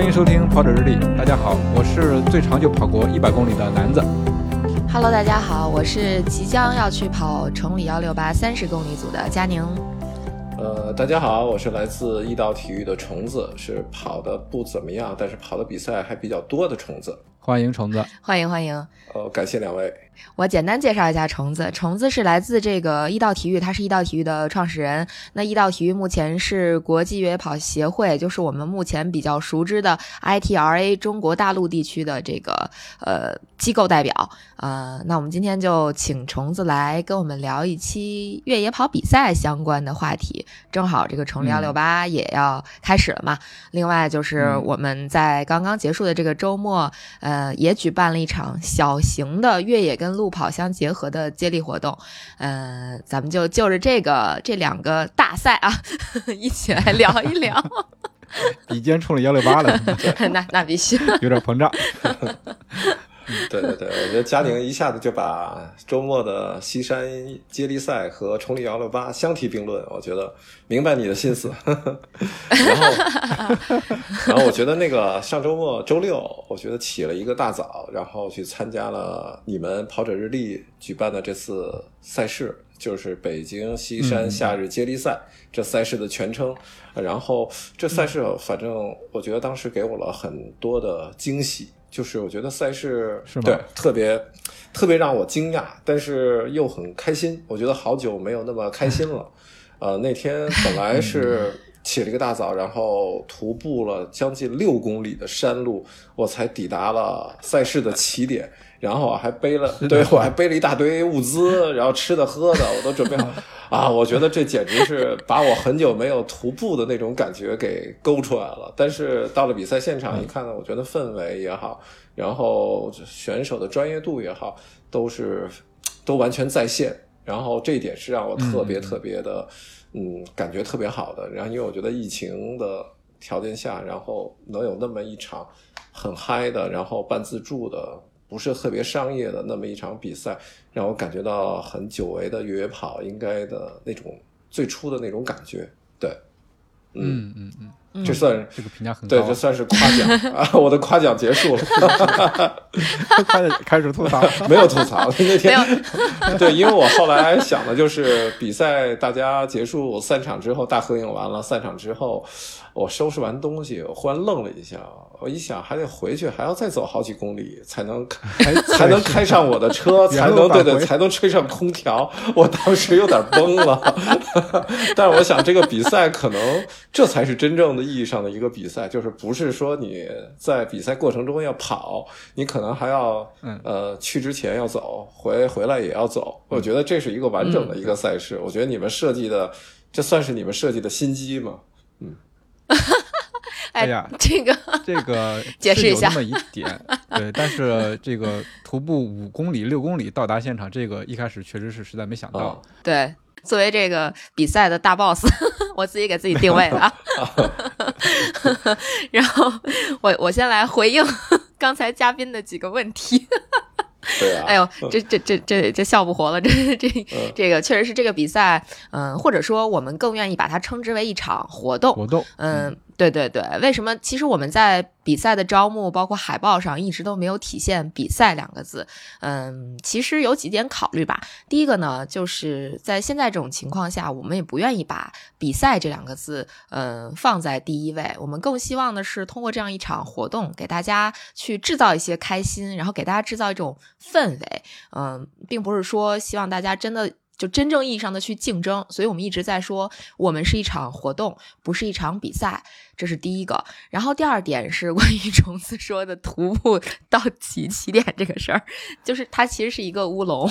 欢迎收听跑者日历。大家好，我是最长就跑过一百公里的男子。Hello，大家好，我是即将要去跑崇礼幺六八三十公里组的佳宁。呃，大家好，我是来自易道体育的虫子，是跑的不怎么样，但是跑的比赛还比较多的虫子。欢迎虫子，欢迎欢迎。呃，感谢两位。我简单介绍一下虫子。虫子是来自这个易道体育，他是易道体育的创始人。那易道体育目前是国际越野跑协会，就是我们目前比较熟知的 ITRA 中国大陆地区的这个呃机构代表。呃，那我们今天就请虫子来跟我们聊一期越野跑比赛相关的话题。正好这个崇礼幺六八也要开始了嘛。另外就是我们在刚刚结束的这个周末，呃，也举办了一场小型的越野跟路跑相结合的接力活动，呃，咱们就就着这个这两个大赛啊，一起来聊一聊。比肩冲了幺六八了，那那必须有点膨胀。对对对，我觉得嘉宁一下子就把周末的西山接力赛和崇礼幺六八相提并论，我觉得明白你的心思。然后，然后我觉得那个上周末周六，我觉得起了一个大早，然后去参加了你们跑者日历举办的这次赛事，就是北京西山夏日接力赛，这赛事的全称。然后这赛事，反正我觉得当时给我了很多的惊喜。就是我觉得赛事对特别特别让我惊讶，但是又很开心。我觉得好久没有那么开心了。呃，那天本来是起了一个大早，然后徒步了将近六公里的山路，我才抵达了赛事的起点。然后我还背了，对我还背了一大堆物资，然后吃的喝的我都准备好。啊，我觉得这简直是把我很久没有徒步的那种感觉给勾出来了。但是到了比赛现场一看呢，我觉得氛围也好，然后选手的专业度也好，都是都完全在线。然后这一点是让我特别特别的，嗯，感觉特别好的。然后因为我觉得疫情的条件下，然后能有那么一场很嗨的，然后半自助的。不是特别商业的那么一场比赛，让我感觉到很久违的越野跑应该的那种最初的那种感觉。对，嗯嗯嗯，这算这个评价很高，对，这算是夸奖啊！我的夸奖结束了，开始开始吐槽，没有吐槽那天，对，因为我后来想的就是比赛大家结束散场之后，大合影完了，散场之后。我收拾完东西，我忽然愣了一下。我一想，还得回去，还要再走好几公里，才能开，才能开上我的车，才能对对，才能吹上空调。我当时有点崩了。但是我想，这个比赛可能这才是真正的意义上的一个比赛，就是不是说你在比赛过程中要跑，你可能还要呃去之前要走，回回来也要走。我觉得这是一个完整的一个赛事。我觉得你们设计的，这算是你们设计的心机吗？嗯。哎呀，这个这个 解释一下，那么一点对，但是这个徒步五公里、六公里到达现场，这个一开始确实是实在没想到。对，作为这个比赛的大 boss，我自己给自己定位了。然后我我先来回应刚才嘉宾的几个问题。对啊，哎呦，这这这这这笑不活了，这这这个确实是这个比赛，嗯，或者说我们更愿意把它称之为一场活动。活动，嗯。对对对，为什么？其实我们在比赛的招募，包括海报上，一直都没有体现“比赛”两个字。嗯，其实有几点考虑吧。第一个呢，就是在现在这种情况下，我们也不愿意把“比赛”这两个字，嗯，放在第一位。我们更希望的是通过这样一场活动，给大家去制造一些开心，然后给大家制造一种氛围。嗯，并不是说希望大家真的。就真正意义上的去竞争，所以我们一直在说，我们是一场活动，不是一场比赛，这是第一个。然后第二点是关于虫子说的徒步到起起点这个事儿，就是它其实是一个乌龙。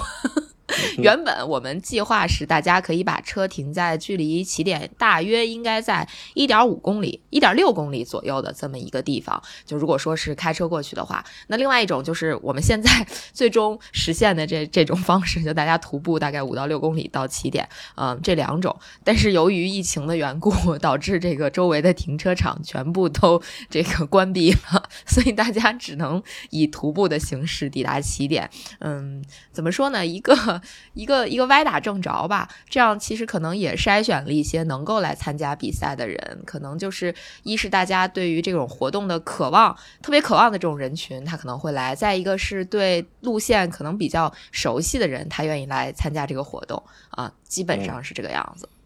原本我们计划是大家可以把车停在距离起点大约应该在一点五公里、一点六公里左右的这么一个地方。就如果说是开车过去的话，那另外一种就是我们现在 最终实现的这这种方式，就大家徒步大概五到六公里到起点，嗯，这两种。但是由于疫情的缘故，导致这个周围的停车场全部都这个关闭了，所以大家只能以徒步的形式抵达起点。嗯，怎么说呢？一个一个一个歪打正着吧，这样其实可能也筛选了一些能够来参加比赛的人，可能就是一是大家对于这种活动的渴望，特别渴望的这种人群，他可能会来；再一个是对路线可能比较熟悉的人，他愿意来参加这个活动。啊，基本上是这个样子。嗯，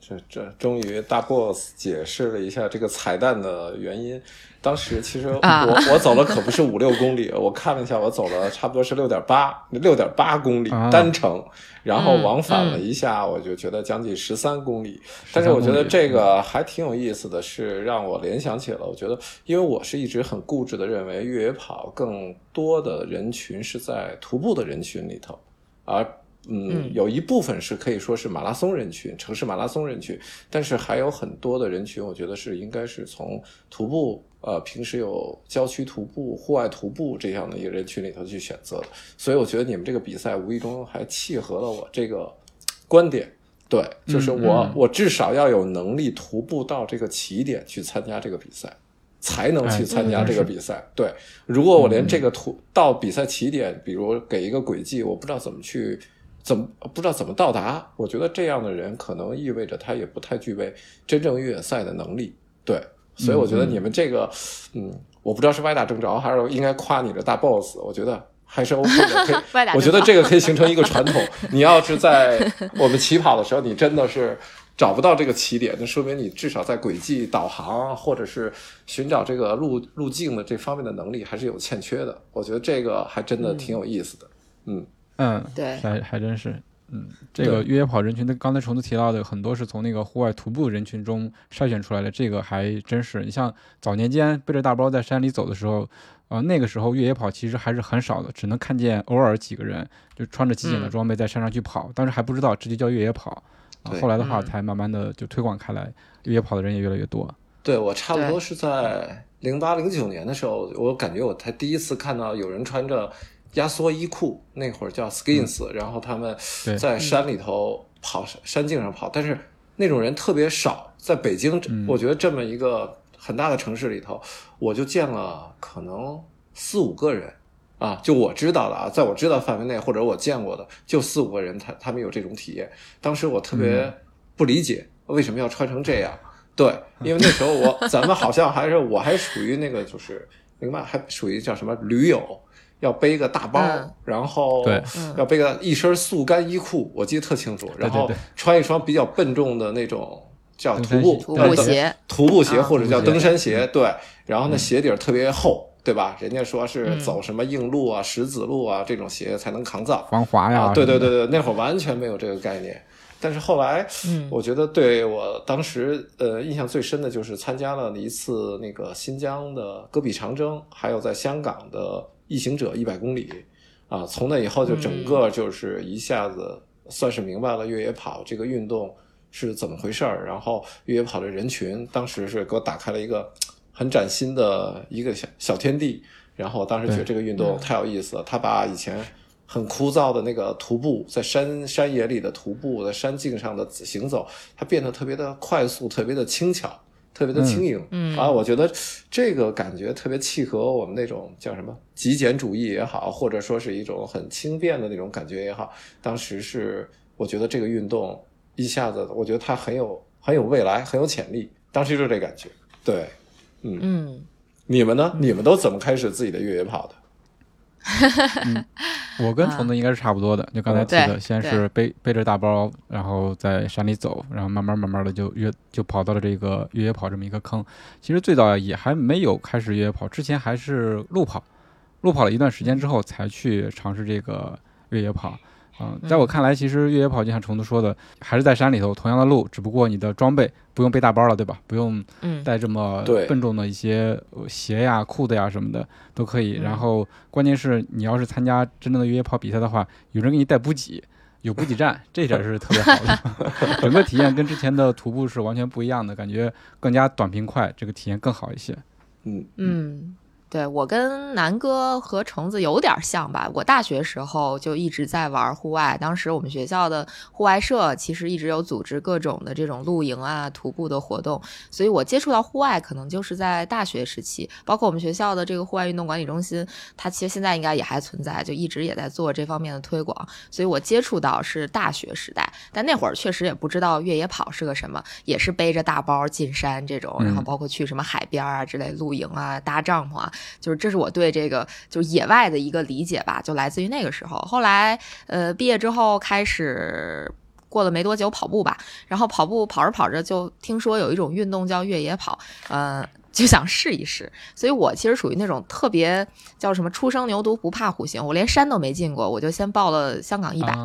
这这终于大 boss 解释了一下这个彩蛋的原因。当时其实我、我走了可不是五六公里，我看了一下，我走了差不多是六点八六点八公里单程，然后往返了一下，我就觉得将近十三公里。但是我觉得这个还挺有意思的是，让我联想起了，我觉得因为我是一直很固执的认为越野跑更多的人群是在徒步的人群里头，而。嗯，有一部分是可以说是马拉松人群，城市马拉松人群，但是还有很多的人群，我觉得是应该是从徒步，呃，平时有郊区徒步、户外徒步这样的一个人群里头去选择的。所以我觉得你们这个比赛无意中还契合了我这个观点，对，就是我我至少要有能力徒步到这个起点去参加这个比赛，才能去参加这个比赛。对，如果我连这个途到比赛起点，比如给一个轨迹，我不知道怎么去。怎么不知道怎么到达？我觉得这样的人可能意味着他也不太具备真正越野赛的能力。对，所以我觉得你们这个，嗯，我不知道是歪打正着还是应该夸你的大 boss。我觉得还是 OK 的，可以。我觉得这个可以形成一个传统。你要是在我们起跑的时候，你真的是找不到这个起点，那说明你至少在轨迹导航或者是寻找这个路路径的这方面的能力还是有欠缺的。我觉得这个还真的挺有意思的。嗯。嗯，对，还还真是，嗯，这个越野跑人群的，刚才虫子提到的很多是从那个户外徒步人群中筛选出来的，这个还真是。你像早年间背着大包在山里走的时候，呃，那个时候越野跑其实还是很少的，只能看见偶尔几个人就穿着极简的装备在山上去跑，当时还不知道这就叫越野跑，后来的话才慢慢的就推广开来，越野跑的人也越来越多。对我差不多是在零八零九年的时候，我感觉我才第一次看到有人穿着。压缩衣裤那会儿叫 skins，然后他们在山里头跑山径上跑，但是那种人特别少。在北京，我觉得这么一个很大的城市里头，我就见了可能四五个人啊，就我知道的啊，在我知道范围内或者我见过的，就四五个人，他他们有这种体验。当时我特别不理解为什么要穿成这样，对，因为那时候我咱们好像还是我还属于那个就是另外还属于叫什么驴友。要背个大包，然后要背个一身速干衣裤，我记得特清楚。然后穿一双比较笨重的那种叫徒步徒步鞋，徒步鞋或者叫登山鞋。对，然后那鞋底儿特别厚，对吧？人家说是走什么硬路啊、石子路啊这种鞋才能抗造、防滑呀。对对对对，那会儿完全没有这个概念。但是后来，我觉得对我当时呃印象最深的就是参加了一次那个新疆的戈壁长征，还有在香港的。异行者一百公里，啊，从那以后就整个就是一下子算是明白了越野跑这个运动是怎么回事儿。然后越野跑的人群，当时是给我打开了一个很崭新的一个小小天地。然后当时觉得这个运动太有意思了，他把以前很枯燥的那个徒步在山山野里的徒步，在山径上的行走，它变得特别的快速，特别的轻巧。特别的轻盈，嗯啊，我觉得这个感觉特别契合我们那种叫什么极简主义也好，或者说是一种很轻便的那种感觉也好。当时是我觉得这个运动一下子，我觉得它很有很有未来，很有潜力。当时就是这感觉，对，嗯嗯，你们呢？你们都怎么开始自己的越野跑的？我跟虫子应该是差不多的，就刚才提的，先是背背着大包，然后在山里走，然后慢慢慢慢的就越就跑到了这个越野跑这么一个坑。其实最早也还没有开始越野跑，之前还是路跑，路跑了一段时间之后才去尝试这个越野跑。嗯，在我看来，其实越野跑就像虫子说的，还是在山里头，同样的路，只不过你的装备不用背大包了，对吧？不用带这么笨重的一些鞋呀、裤子呀什么的都可以。然后关键是你要是参加真正的越野跑比赛的话，有人给你带补给，有补给站，这点是特别好的。整个体验跟之前的徒步是完全不一样的，感觉更加短平快，这个体验更好一些。嗯嗯。对我跟南哥和橙子有点像吧，我大学时候就一直在玩户外，当时我们学校的户外社其实一直有组织各种的这种露营啊、徒步的活动，所以我接触到户外可能就是在大学时期，包括我们学校的这个户外运动管理中心，它其实现在应该也还存在，就一直也在做这方面的推广，所以我接触到是大学时代，但那会儿确实也不知道越野跑是个什么，也是背着大包进山这种，然后包括去什么海边啊之类露营啊、搭帐篷啊。就是这是我对这个就是野外的一个理解吧，就来自于那个时候。后来呃毕业之后开始过了没多久跑步吧，然后跑步跑着跑着就听说有一种运动叫越野跑，呃 就想试一试。所以我其实属于那种特别叫什么初生牛犊不怕虎型，我连山都没进过，我就先报了香港一百，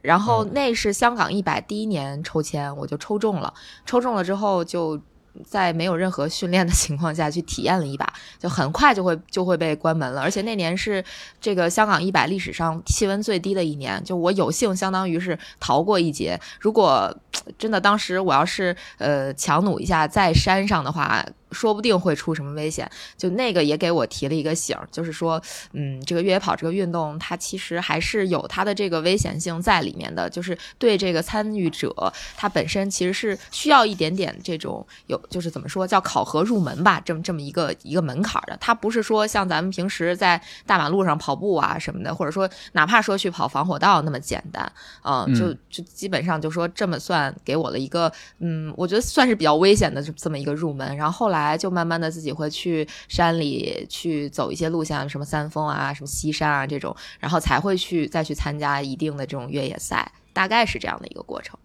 然后那是香港一百第一年抽签我就抽中了，抽中了之后就。在没有任何训练的情况下去体验了一把，就很快就会就会被关门了。而且那年是这个香港一百历史上气温最低的一年，就我有幸相当于是逃过一劫。如果真的当时我要是呃强弩一下在山上的话。说不定会出什么危险，就那个也给我提了一个醒，就是说，嗯，这个越野跑这个运动，它其实还是有它的这个危险性在里面的，就是对这个参与者，他本身其实是需要一点点这种有，就是怎么说叫考核入门吧，这么这么一个一个门槛的，它不是说像咱们平时在大马路上跑步啊什么的，或者说哪怕说去跑防火道那么简单，嗯，就就基本上就说这么算给我了一个，嗯，我觉得算是比较危险的这么一个入门，然后后来。来就慢慢的自己会去山里去走一些路线，什么三峰啊，什么西山啊这种，然后才会去再去参加一定的这种越野赛，大概是这样的一个过程。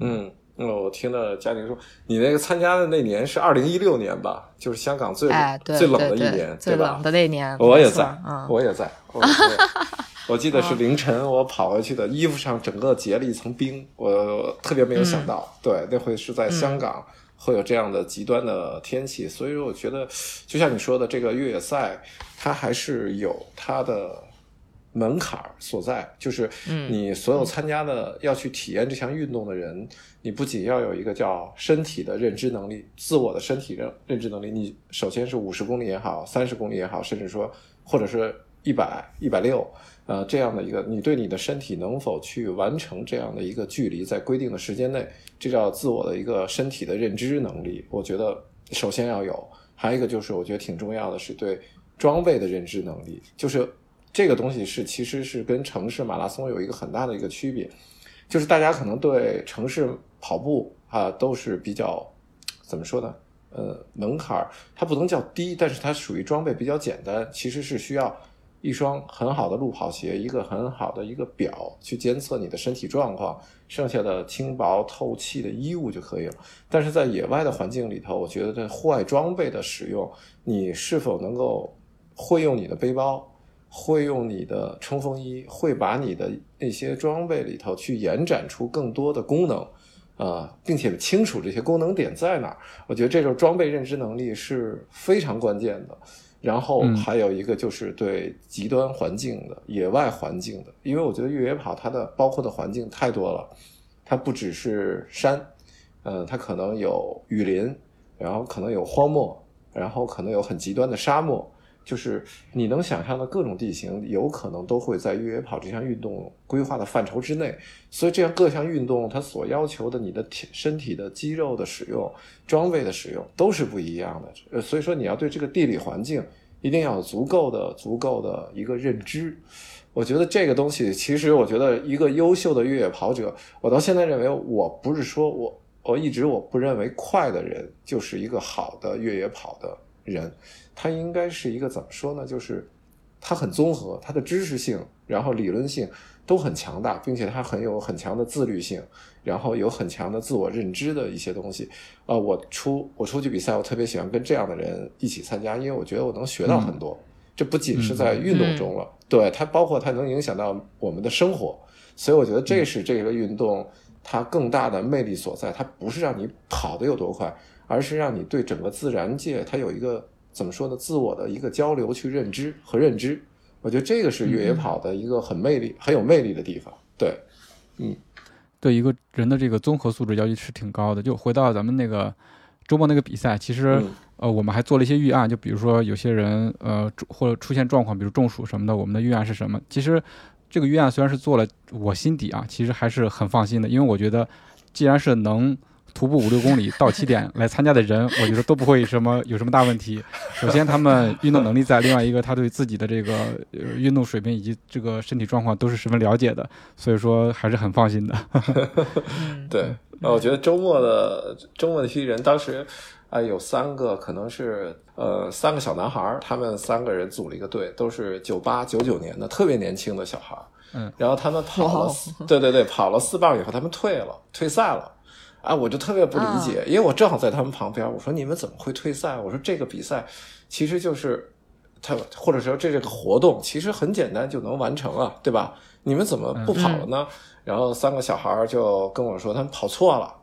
嗯，那我听了嘉玲说，你那个参加的那年是二零一六年吧？就是香港最最冷的一年，最冷的那年，我也在，嗯 我也在。我记得是凌晨我跑回去的，衣服上整个结了一层冰，我特别没有想到，对，那会是在香港。会有这样的极端的天气，所以说我觉得，就像你说的，这个越野赛它还是有它的门槛所在。就是你所有参加的要去体验这项运动的人，你不仅要有一个叫身体的认知能力，自我的身体认认知能力，你首先是五十公里也好，三十公里也好，甚至说或者是一百一百六。呃，这样的一个，你对你的身体能否去完成这样的一个距离，在规定的时间内，这叫自我的一个身体的认知能力。我觉得首先要有，还有一个就是我觉得挺重要的是对装备的认知能力，就是这个东西是其实是跟城市马拉松有一个很大的一个区别，就是大家可能对城市跑步啊都是比较怎么说呢？呃，门槛儿它不能叫低，但是它属于装备比较简单，其实是需要。一双很好的路跑鞋，一个很好的一个表，去监测你的身体状况，剩下的轻薄透气的衣物就可以了。但是在野外的环境里头，我觉得这户外装备的使用，你是否能够会用你的背包，会用你的冲锋衣，会把你的那些装备里头去延展出更多的功能，啊，并且清楚这些功能点在哪儿？我觉得这种装备认知能力是非常关键的。然后还有一个就是对极端环境的野外环境的，因为我觉得越野跑它的包括的环境太多了，它不只是山，嗯，它可能有雨林，然后可能有荒漠，然后可能有很极端的沙漠。就是你能想象的各种地形，有可能都会在越野跑这项运动规划的范畴之内。所以，这样各项运动它所要求的你的体身体的肌肉的使用、装备的使用都是不一样的。呃，所以说你要对这个地理环境一定要有足够的、足够的一个认知。我觉得这个东西，其实我觉得一个优秀的越野跑者，我到现在认为，我不是说我我一直我不认为快的人就是一个好的越野跑的人。它应该是一个怎么说呢？就是它很综合，它的知识性，然后理论性都很强大，并且它很有很强的自律性，然后有很强的自我认知的一些东西。呃，我出我出去比赛，我特别喜欢跟这样的人一起参加，因为我觉得我能学到很多。这不仅是在运动中了，对它包括它能影响到我们的生活，所以我觉得这是这个运动它更大的魅力所在。它不是让你跑得有多快，而是让你对整个自然界它有一个。怎么说呢？自我的一个交流，去认知和认知，我觉得这个是越野跑的一个很魅力、很有魅力的地方。对，嗯，对一个人的这个综合素质要求是挺高的。就回到咱们那个周末那个比赛，其实呃，我们还做了一些预案，就比如说有些人呃或者出现状况，比如中暑什么的，我们的预案是什么？其实这个预案虽然是做了，我心底啊其实还是很放心的，因为我觉得既然是能。徒步五六公里到起点来参加的人，我觉得都不会什么有什么大问题。首先，他们运动能力在；另外一个，他对自己的这个运动水平以及这个身体状况都是十分了解的，所以说还是很放心的。对，我觉得周末的周末的一批人，当时啊有三个，可能是呃三个小男孩，他们三个人组了一个队，都是九八九九年的，特别年轻的小孩。嗯，然后他们跑了，对对对，跑了四棒以后，他们退了，退赛了。啊，我就特别不理解，因为我正好在他们旁边。我说：“你们怎么会退赛？”我说：“这个比赛其实就是他，或者说这这个活动其实很简单就能完成啊，对吧？你们怎么不跑了呢？”然后三个小孩就跟我说：“他们跑错了。”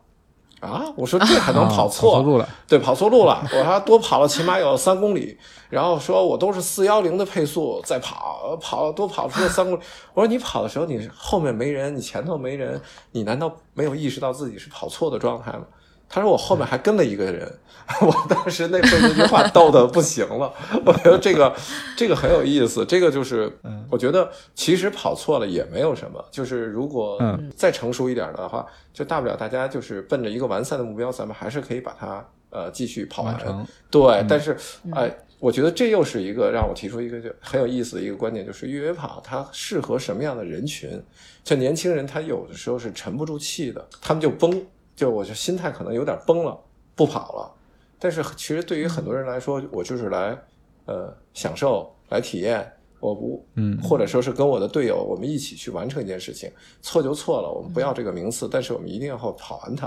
啊！我说这还能跑错？路了？对，跑错路了。我说多跑了起码有三公里。然后说我都是四幺零的配速在跑，跑多跑出了三公里。我说你跑的时候，你后面没人，你前头没人，你难道没有意识到自己是跑错的状态吗？他说我后面还跟了一个人。我当时那被那句话逗的不行了。我觉得这个这个很有意思。这个就是，我觉得其实跑错了也没有什么。就是如果再成熟一点的话。就大不了大家就是奔着一个完赛的目标，咱们还是可以把它呃继续跑完。对，但是哎，我觉得这又是一个让我提出一个就很有意思的一个观点，就是越野跑它适合什么样的人群？就年轻人，他有的时候是沉不住气的，他们就崩，就我就心态可能有点崩了，不跑了。但是其实对于很多人来说，我就是来呃享受、来体验。我不，嗯，或者说是跟我的队友，我们一起去完成一件事情，错就错了，我们不要这个名次，但是我们一定要跑完它。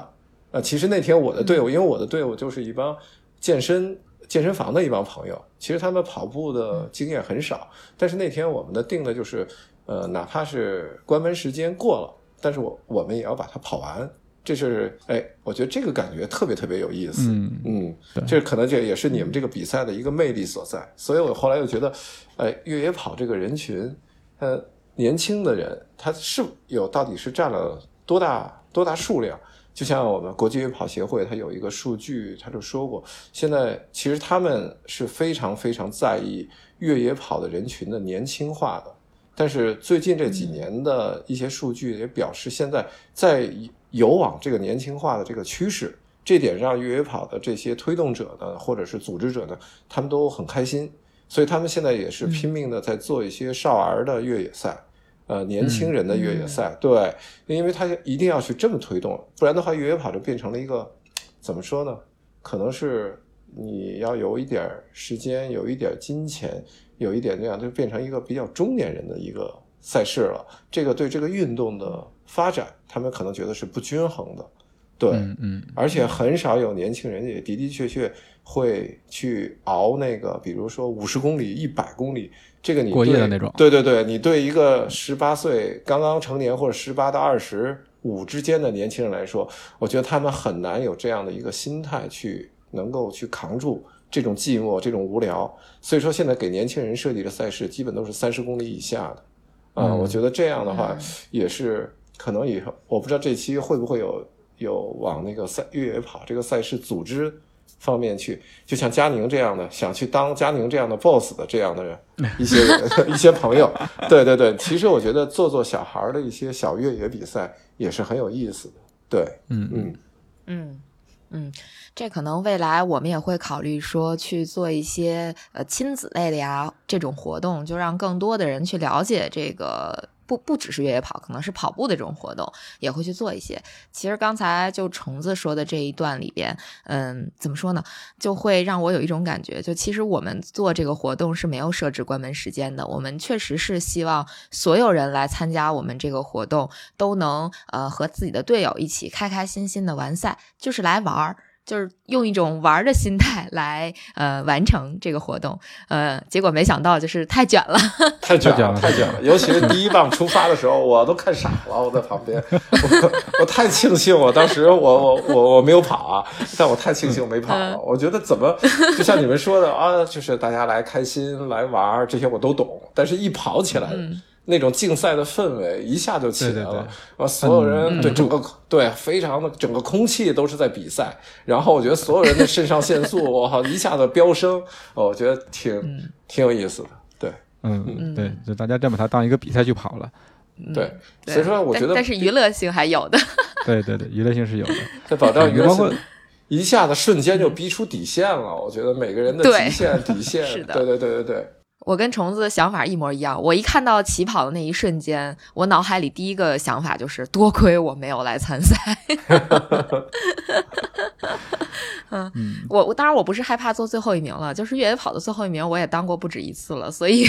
啊，其实那天我的队伍，因为我的队伍就是一帮健身健身房的一帮朋友，其实他们跑步的经验很少，但是那天我们的定的就是，呃，哪怕是关门时间过了，但是我我们也要把它跑完。这是哎，我觉得这个感觉特别特别有意思。嗯嗯，这可能这也是你们这个比赛的一个魅力所在。所以我后来又觉得，哎，越野跑这个人群，呃，年轻的人他是有到底是占了多大多大数量？就像我们国际越野跑协会，它有一个数据，他就说过，现在其实他们是非常非常在意越野跑的人群的年轻化的。但是最近这几年的一些数据也表示，现在在。有往这个年轻化的这个趋势，这点让越野跑的这些推动者呢，或者是组织者呢，他们都很开心，所以他们现在也是拼命的在做一些少儿的越野赛，呃，年轻人的越野赛，对，因为他一定要去这么推动，不然的话，越野跑就变成了一个怎么说呢？可能是你要有一点时间，有一点金钱，有一点这样，就变成一个比较中年人的一个赛事了。这个对这个运动的。发展，他们可能觉得是不均衡的，对，嗯，而且很少有年轻人也的的确确会去熬那个，比如说五十公里、一百公里，这个你过夜的那种，对对对，你对一个十八岁刚刚成年或者十八到二十五之间的年轻人来说，我觉得他们很难有这样的一个心态去能够去扛住这种寂寞、这种无聊。所以说，现在给年轻人设计的赛事基本都是三十公里以下的，啊，我觉得这样的话也是。可能以后我不知道这期会不会有有往那个赛越野跑这个赛事组织方面去，就像佳宁这样的想去当佳宁这样的 boss 的这样的人一些 一些朋友，对对对，其实我觉得做做小孩的一些小越野比赛也是很有意思的，对，嗯嗯嗯嗯，这可能未来我们也会考虑说去做一些呃亲子类的呀这种活动，就让更多的人去了解这个。不不只是越野跑，可能是跑步的这种活动也会去做一些。其实刚才就虫子说的这一段里边，嗯，怎么说呢，就会让我有一种感觉，就其实我们做这个活动是没有设置关门时间的。我们确实是希望所有人来参加我们这个活动都能呃和自己的队友一起开开心心的完赛，就是来玩儿。就是用一种玩的心态来呃完成这个活动，呃，结果没想到就是 太卷了，太卷了，太卷了。尤其是第一棒出发的时候，我都看傻了，我在旁边，我 我太庆幸，我当时我我我我没有跑啊，但我太庆幸没跑了。我觉得怎么就像你们说的啊，就是大家来开心来玩这些我都懂，但是一跑起来。那种竞赛的氛围一下就起来了，啊，所有人对整个对非常的整个空气都是在比赛，然后我觉得所有人的肾上腺素我靠一下子飙升，我觉得挺挺有意思的，对，嗯对，就大家真把它当一个比赛去跑了，对，所以说我觉得但是娱乐性还有的，对对对，娱乐性是有的，在保障娱乐性，一下子瞬间就逼出底线了，我觉得每个人的极限底线，对对对对对。我跟虫子的想法一模一样。我一看到起跑的那一瞬间，我脑海里第一个想法就是多亏我没有来参赛。嗯，我我当然我不是害怕做最后一名了，就是越野跑的最后一名我也当过不止一次了，所以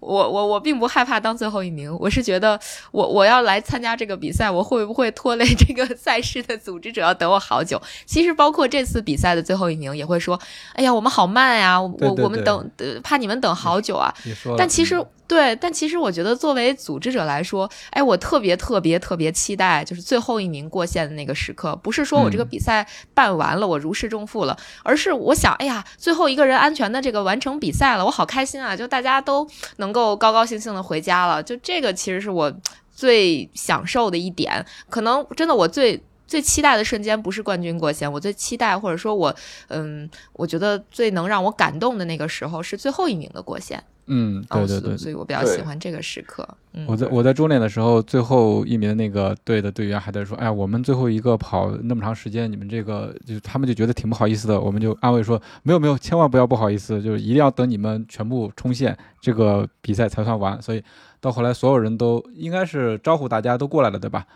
我我我并不害怕当最后一名。我是觉得我我要来参加这个比赛，我会不会拖累这个赛事的组织者要等我好久？其实包括这次比赛的最后一名也会说：“哎呀，我们好慢呀，我我们等怕你们等好久。”啊，但其实对，但其实我觉得作为组织者来说，哎，我特别特别特别期待，就是最后一名过线的那个时刻。不是说我这个比赛办完了，我如释重丰富了，而是我想，哎呀，最后一个人安全的这个完成比赛了，我好开心啊！就大家都能够高高兴兴的回家了，就这个其实是我最享受的一点。可能真的我最。最期待的瞬间不是冠军过线，我最期待或者说我，嗯，我觉得最能让我感动的那个时候是最后一名的过线。嗯，对对对，所以我比较喜欢这个时刻。我在我在终点的时候，最后一名那个队的队员还在说：“哎呀，我们最后一个跑那么长时间，你们这个就他们就觉得挺不好意思的。”我们就安慰说：“没有没有，千万不要不好意思，就是一定要等你们全部冲线，这个比赛才算完。”所以到后来，所有人都应该是招呼大家都过来了，对吧？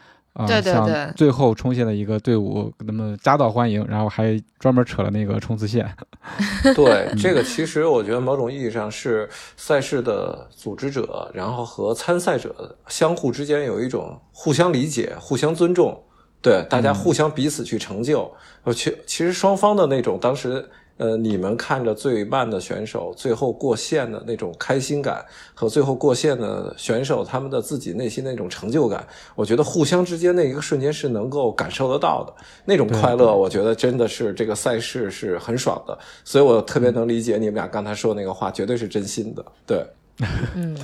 对对对，最后冲线的一个队伍，给他们夹道欢迎，然后还专门扯了那个冲刺线。对，这个其实我觉得某种意义上是赛事的组织者，然后和参赛者相互之间有一种互相理解、互相尊重，对，大家互相彼此去成就。呃，其其实双方的那种当时。呃，你们看着最慢的选手最后过线的那种开心感，和最后过线的选手他们的自己内心那种成就感，我觉得互相之间那一个瞬间是能够感受得到的那种快乐，我觉得真的是这个赛事是很爽的，所以我特别能理解你们俩刚才说那个话，绝对是真心的，对，嗯，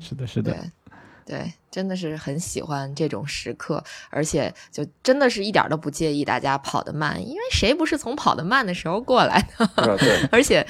是的，是的。对，真的是很喜欢这种时刻，而且就真的是一点都不介意大家跑得慢，因为谁不是从跑得慢的时候过来的？而且。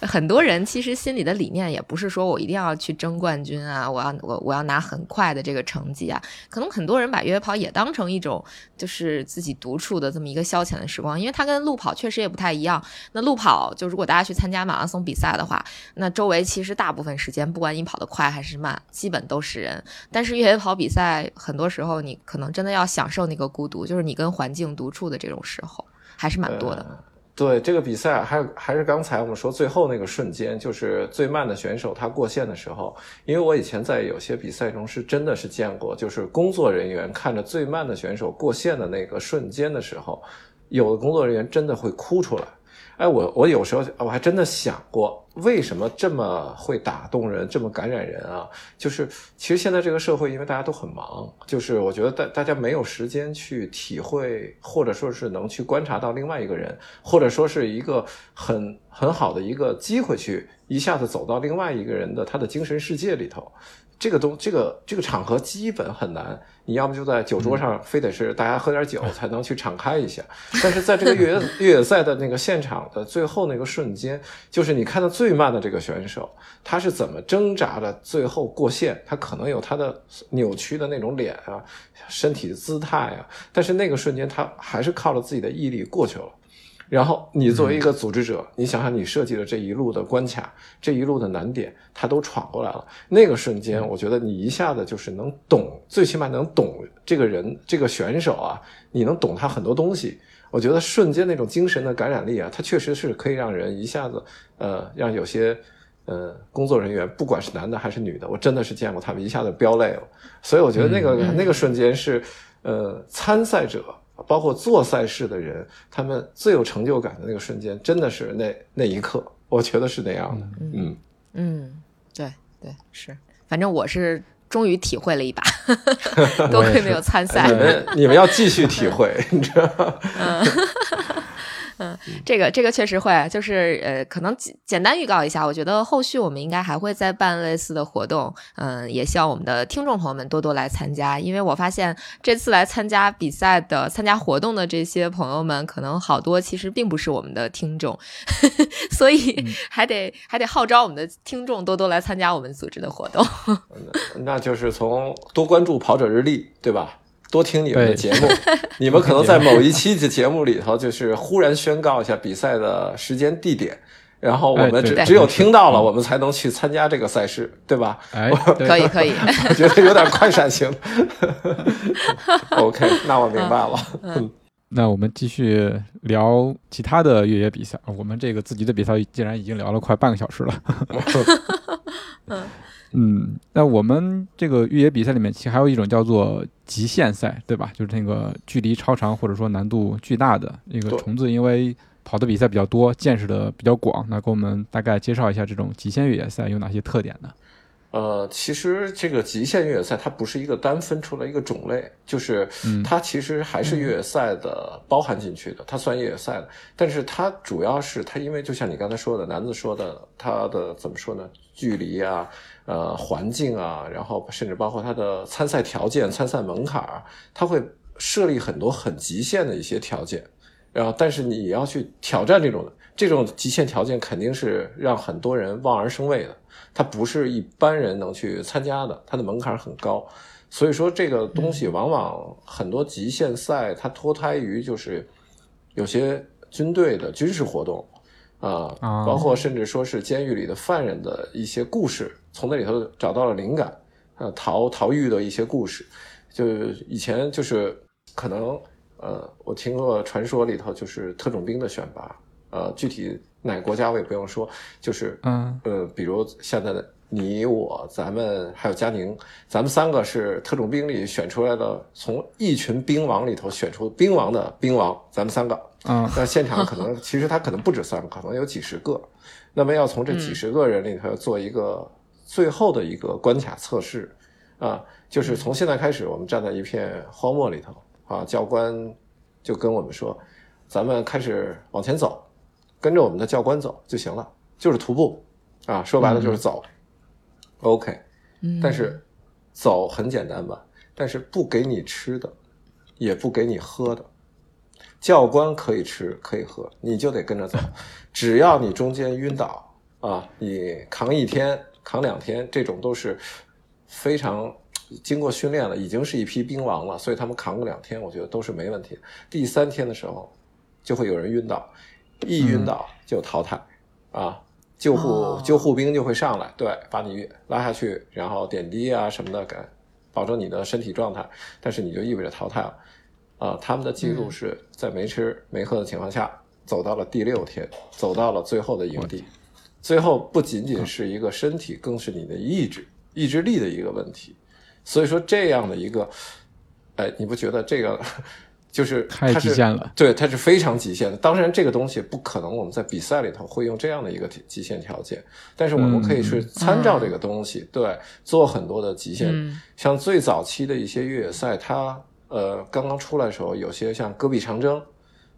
很多人其实心里的理念也不是说我一定要去争冠军啊，我要我我要拿很快的这个成绩啊。可能很多人把越野跑也当成一种就是自己独处的这么一个消遣的时光，因为它跟路跑确实也不太一样。那路跑就如果大家去参加马拉松比赛的话，那周围其实大部分时间不管你跑得快还是慢，基本都是人。但是越野跑比赛很多时候你可能真的要享受那个孤独，就是你跟环境独处的这种时候，还是蛮多的。对这个比赛，还还是刚才我们说最后那个瞬间，就是最慢的选手他过线的时候。因为我以前在有些比赛中是真的是见过，就是工作人员看着最慢的选手过线的那个瞬间的时候，有的工作人员真的会哭出来。哎，我我有时候我还真的想过，为什么这么会打动人，这么感染人啊？就是其实现在这个社会，因为大家都很忙，就是我觉得大大家没有时间去体会，或者说是能去观察到另外一个人，或者说是一个很很好的一个机会，去一下子走到另外一个人的他的精神世界里头。这个东这个这个场合基本很难，你要么就在酒桌上，非得是大家喝点酒才能去敞开一下。但是在这个越野越野赛的那个现场的最后那个瞬间，就是你看到最慢的这个选手，他是怎么挣扎的最后过线，他可能有他的扭曲的那种脸啊，身体的姿态啊，但是那个瞬间他还是靠着自己的毅力过去了。然后你作为一个组织者，你想想你设计的这一路的关卡，这一路的难点，他都闯过来了。那个瞬间，我觉得你一下子就是能懂，最起码能懂这个人，这个选手啊，你能懂他很多东西。我觉得瞬间那种精神的感染力啊，它确实是可以让人一下子，呃，让有些呃工作人员，不管是男的还是女的，我真的是见过他们一下子飙泪了。所以我觉得那个那个瞬间是，呃，参赛者。包括做赛事的人，他们最有成就感的那个瞬间，真的是那那一刻，我觉得是那样的。嗯嗯，对对是，反正我是终于体会了一把，多亏没有参赛。你们你们要继续体会，你知道吗？嗯，这个这个确实会，就是呃，可能简单预告一下，我觉得后续我们应该还会再办类似的活动，嗯，也希望我们的听众朋友们多多来参加，因为我发现这次来参加比赛的、参加活动的这些朋友们，可能好多其实并不是我们的听众，所以 还得还得号召我们的听众多多来参加我们组织的活动。那就是从多关注跑者日历，对吧？多听你们的节目，你们可能在某一期的节目里头，就是忽然宣告一下比赛的时间地点，然后我们只只有听到了，我们才能去参加这个赛事，对吧？哎，可以 可以，我 觉得有点快闪型。OK，那我明白了。嗯，那我们继续聊其他的越野比赛。我们这个自己的比赛竟然已经聊了快半个小时了。嗯。嗯，那我们这个越野比赛里面，其实还有一种叫做极限赛，对吧？就是那个距离超长或者说难度巨大的那个虫子，因为跑的比赛比较多，见识的比较广，那给我们大概介绍一下这种极限越野赛有哪些特点呢？呃，其实这个极限越野赛它不是一个单分出来一个种类，就是它其实还是越野赛的包含进去的，它算越野赛的，但是它主要是它因为就像你刚才说的，男子说的，它的怎么说呢？距离啊。呃，环境啊，然后甚至包括它的参赛条件、参赛门槛儿，它会设立很多很极限的一些条件。然后，但是你要去挑战这种这种极限条件，肯定是让很多人望而生畏的。它不是一般人能去参加的，它的门槛很高。所以说，这个东西往往很多极限赛，它脱胎于就是有些军队的军事活动啊，包括甚至说是监狱里的犯人的一些故事。从那里头找到了灵感，呃，逃逃狱的一些故事，就以前就是可能，呃，我听过传说里头就是特种兵的选拔，呃，具体哪个国家我也不用说，就是，嗯，呃，比如现在的你我咱们还有佳宁，咱们三个是特种兵里选出来的，从一群兵王里头选出兵王的兵王，咱们三个，嗯，但现场可能 其实他可能不止三个，可能有几十个，那么要从这几十个人里头做一个。最后的一个关卡测试，啊，就是从现在开始，我们站在一片荒漠里头，啊，教官就跟我们说，咱们开始往前走，跟着我们的教官走就行了，就是徒步，啊，说白了就是走，OK，但是走很简单吧，但是不给你吃的，也不给你喝的，教官可以吃可以喝，你就得跟着走，只要你中间晕倒啊，你扛一天。扛两天，这种都是非常经过训练了，已经是一批兵王了，所以他们扛个两天，我觉得都是没问题。第三天的时候，就会有人晕倒，一晕倒就淘汰啊，救护救护兵就会上来，对，把你拉下去，然后点滴啊什么的，给保证你的身体状态，但是你就意味着淘汰了啊。他们的记录是在没吃没喝的情况下，走到了第六天，走到了最后的营地。最后不仅仅是一个身体，更是你的意志、意志力的一个问题。所以说，这样的一个，哎，你不觉得这个就是太极限了？对，它是非常极限的。当然，这个东西不可能我们在比赛里头会用这样的一个极限条件，但是我们可以去参照这个东西，对，做很多的极限。像最早期的一些越野赛，它呃刚刚出来的时候，有些像戈壁长征。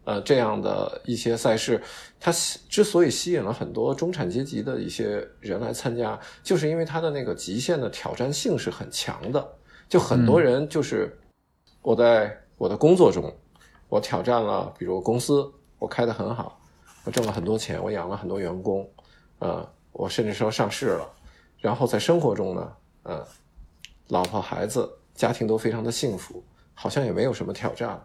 呃，这样的一些赛事，它之所以吸引了很多中产阶级的一些人来参加，就是因为它的那个极限的挑战性是很强的。就很多人就是我在我的工作中，我挑战了，比如公司我开的很好，我挣了很多钱，我养了很多员工，呃，我甚至说上市了。然后在生活中呢，呃，老婆孩子家庭都非常的幸福，好像也没有什么挑战。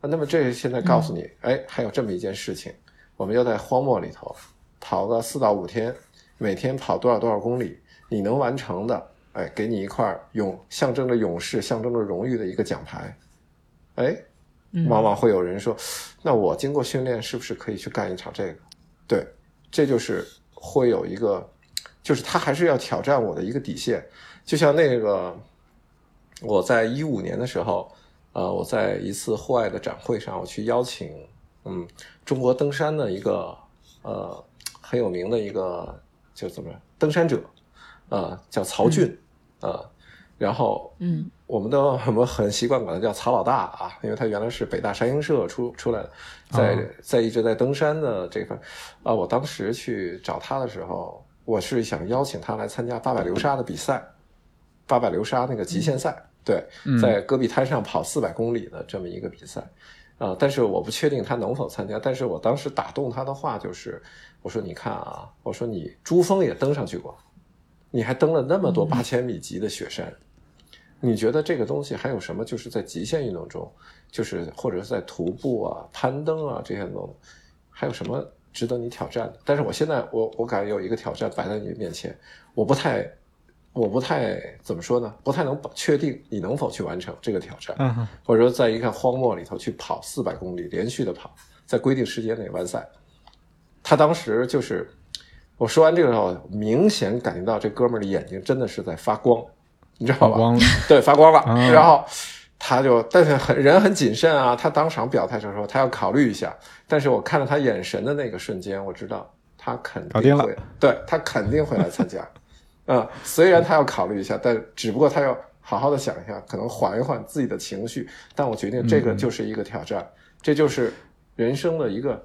那么这现在告诉你，哎，还有这么一件事情，我们要在荒漠里头跑个四到五天，每天跑多少多少公里，你能完成的，哎，给你一块勇，象征着勇士、象征着荣誉的一个奖牌，哎，往往会有人说，那我经过训练是不是可以去干一场这个？对，这就是会有一个，就是他还是要挑战我的一个底线，就像那个我在一五年的时候。呃，我在一次户外的展会上，我去邀请，嗯，中国登山的一个呃很有名的一个就怎么登山者，呃，叫曹俊，呃，然后，嗯，我们都我们很习惯管他叫曹老大啊，因为他原来是北大山鹰社出出来的，在在一直在登山的这份。啊，我当时去找他的时候，我是想邀请他来参加八百流沙的比赛，八百流沙那个极限赛，对，在戈壁滩上跑四百公里的这么一个比赛，啊，但是我不确定他能否参加，但是我当时打动他的话就是，我说你看啊，我说你珠峰也登上去过，你还登了那么多八千米级的雪山。你觉得这个东西还有什么？就是在极限运动中，就是或者是在徒步啊、攀登啊这些东西，还有什么值得你挑战的？但是我现在，我我感觉有一个挑战摆在你面前，我不太，我不太怎么说呢？不太能确定你能否去完成这个挑战。嗯，或者说在一个荒漠里头去跑四百公里，连续的跑，在规定时间内完赛。他当时就是我说完这个时候，明显感觉到这哥们儿的眼睛真的是在发光。你知道吧？对，发光了。然后他就，但是很人很谨慎啊。他当场表态就说他要考虑一下。但是我看到他眼神的那个瞬间，我知道他肯定会，对他肯定会来参加。嗯，虽然他要考虑一下，但只不过他要好好的想一下，可能缓一缓自己的情绪。但我决定这个就是一个挑战，这就是人生的一个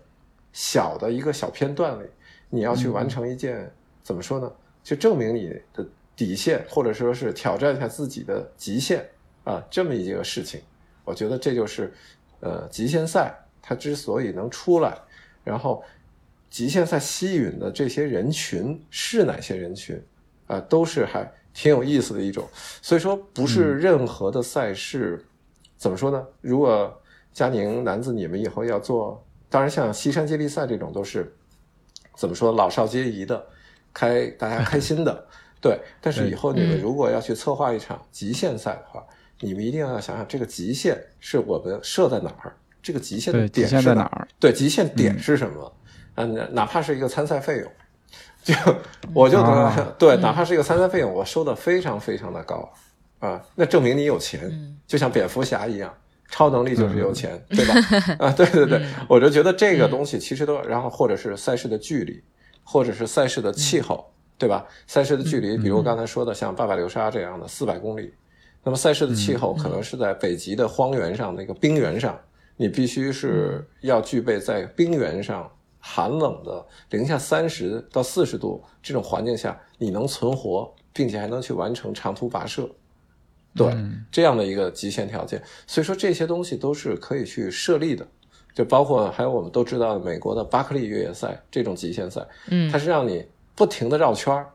小的一个小片段里，你要去完成一件怎么说呢？就证明你的。底线，或者说是挑战一下自己的极限啊，这么一个事情，我觉得这就是呃极限赛它之所以能出来，然后极限赛吸引的这些人群是哪些人群啊，都是还挺有意思的一种。所以说，不是任何的赛事怎么说呢？如果佳宁男子你们以后要做，当然像西山接力赛这种都是怎么说老少皆宜的，开大家开心的。对，但是以后你们如果要去策划一场极限赛的话，你们一定要想想这个极限是我们设在哪儿，这个极限的点是哪儿？对，极限点是什么？嗯，哪怕是一个参赛费用，就我就 对，哪怕是一个参赛费用，我收的非常非常的高啊，那证明你有钱，就像蝙蝠侠一样，超能力就是有钱，对吧？啊，对对对，我就觉得这个东西其实都，然后或者是赛事的距离，或者是赛事的气候。对吧？赛事的距离，比如刚才说的像八百流沙这样的四百公里，那么赛事的气候可能是在北极的荒原上那个冰原上，你必须是要具备在冰原上寒冷的零下三十到四十度这种环境下，你能存活，并且还能去完成长途跋涉，对这样的一个极限条件。所以说这些东西都是可以去设立的，就包括还有我们都知道的美国的巴克利越野赛这种极限赛，嗯，它是让你。不停的绕圈儿，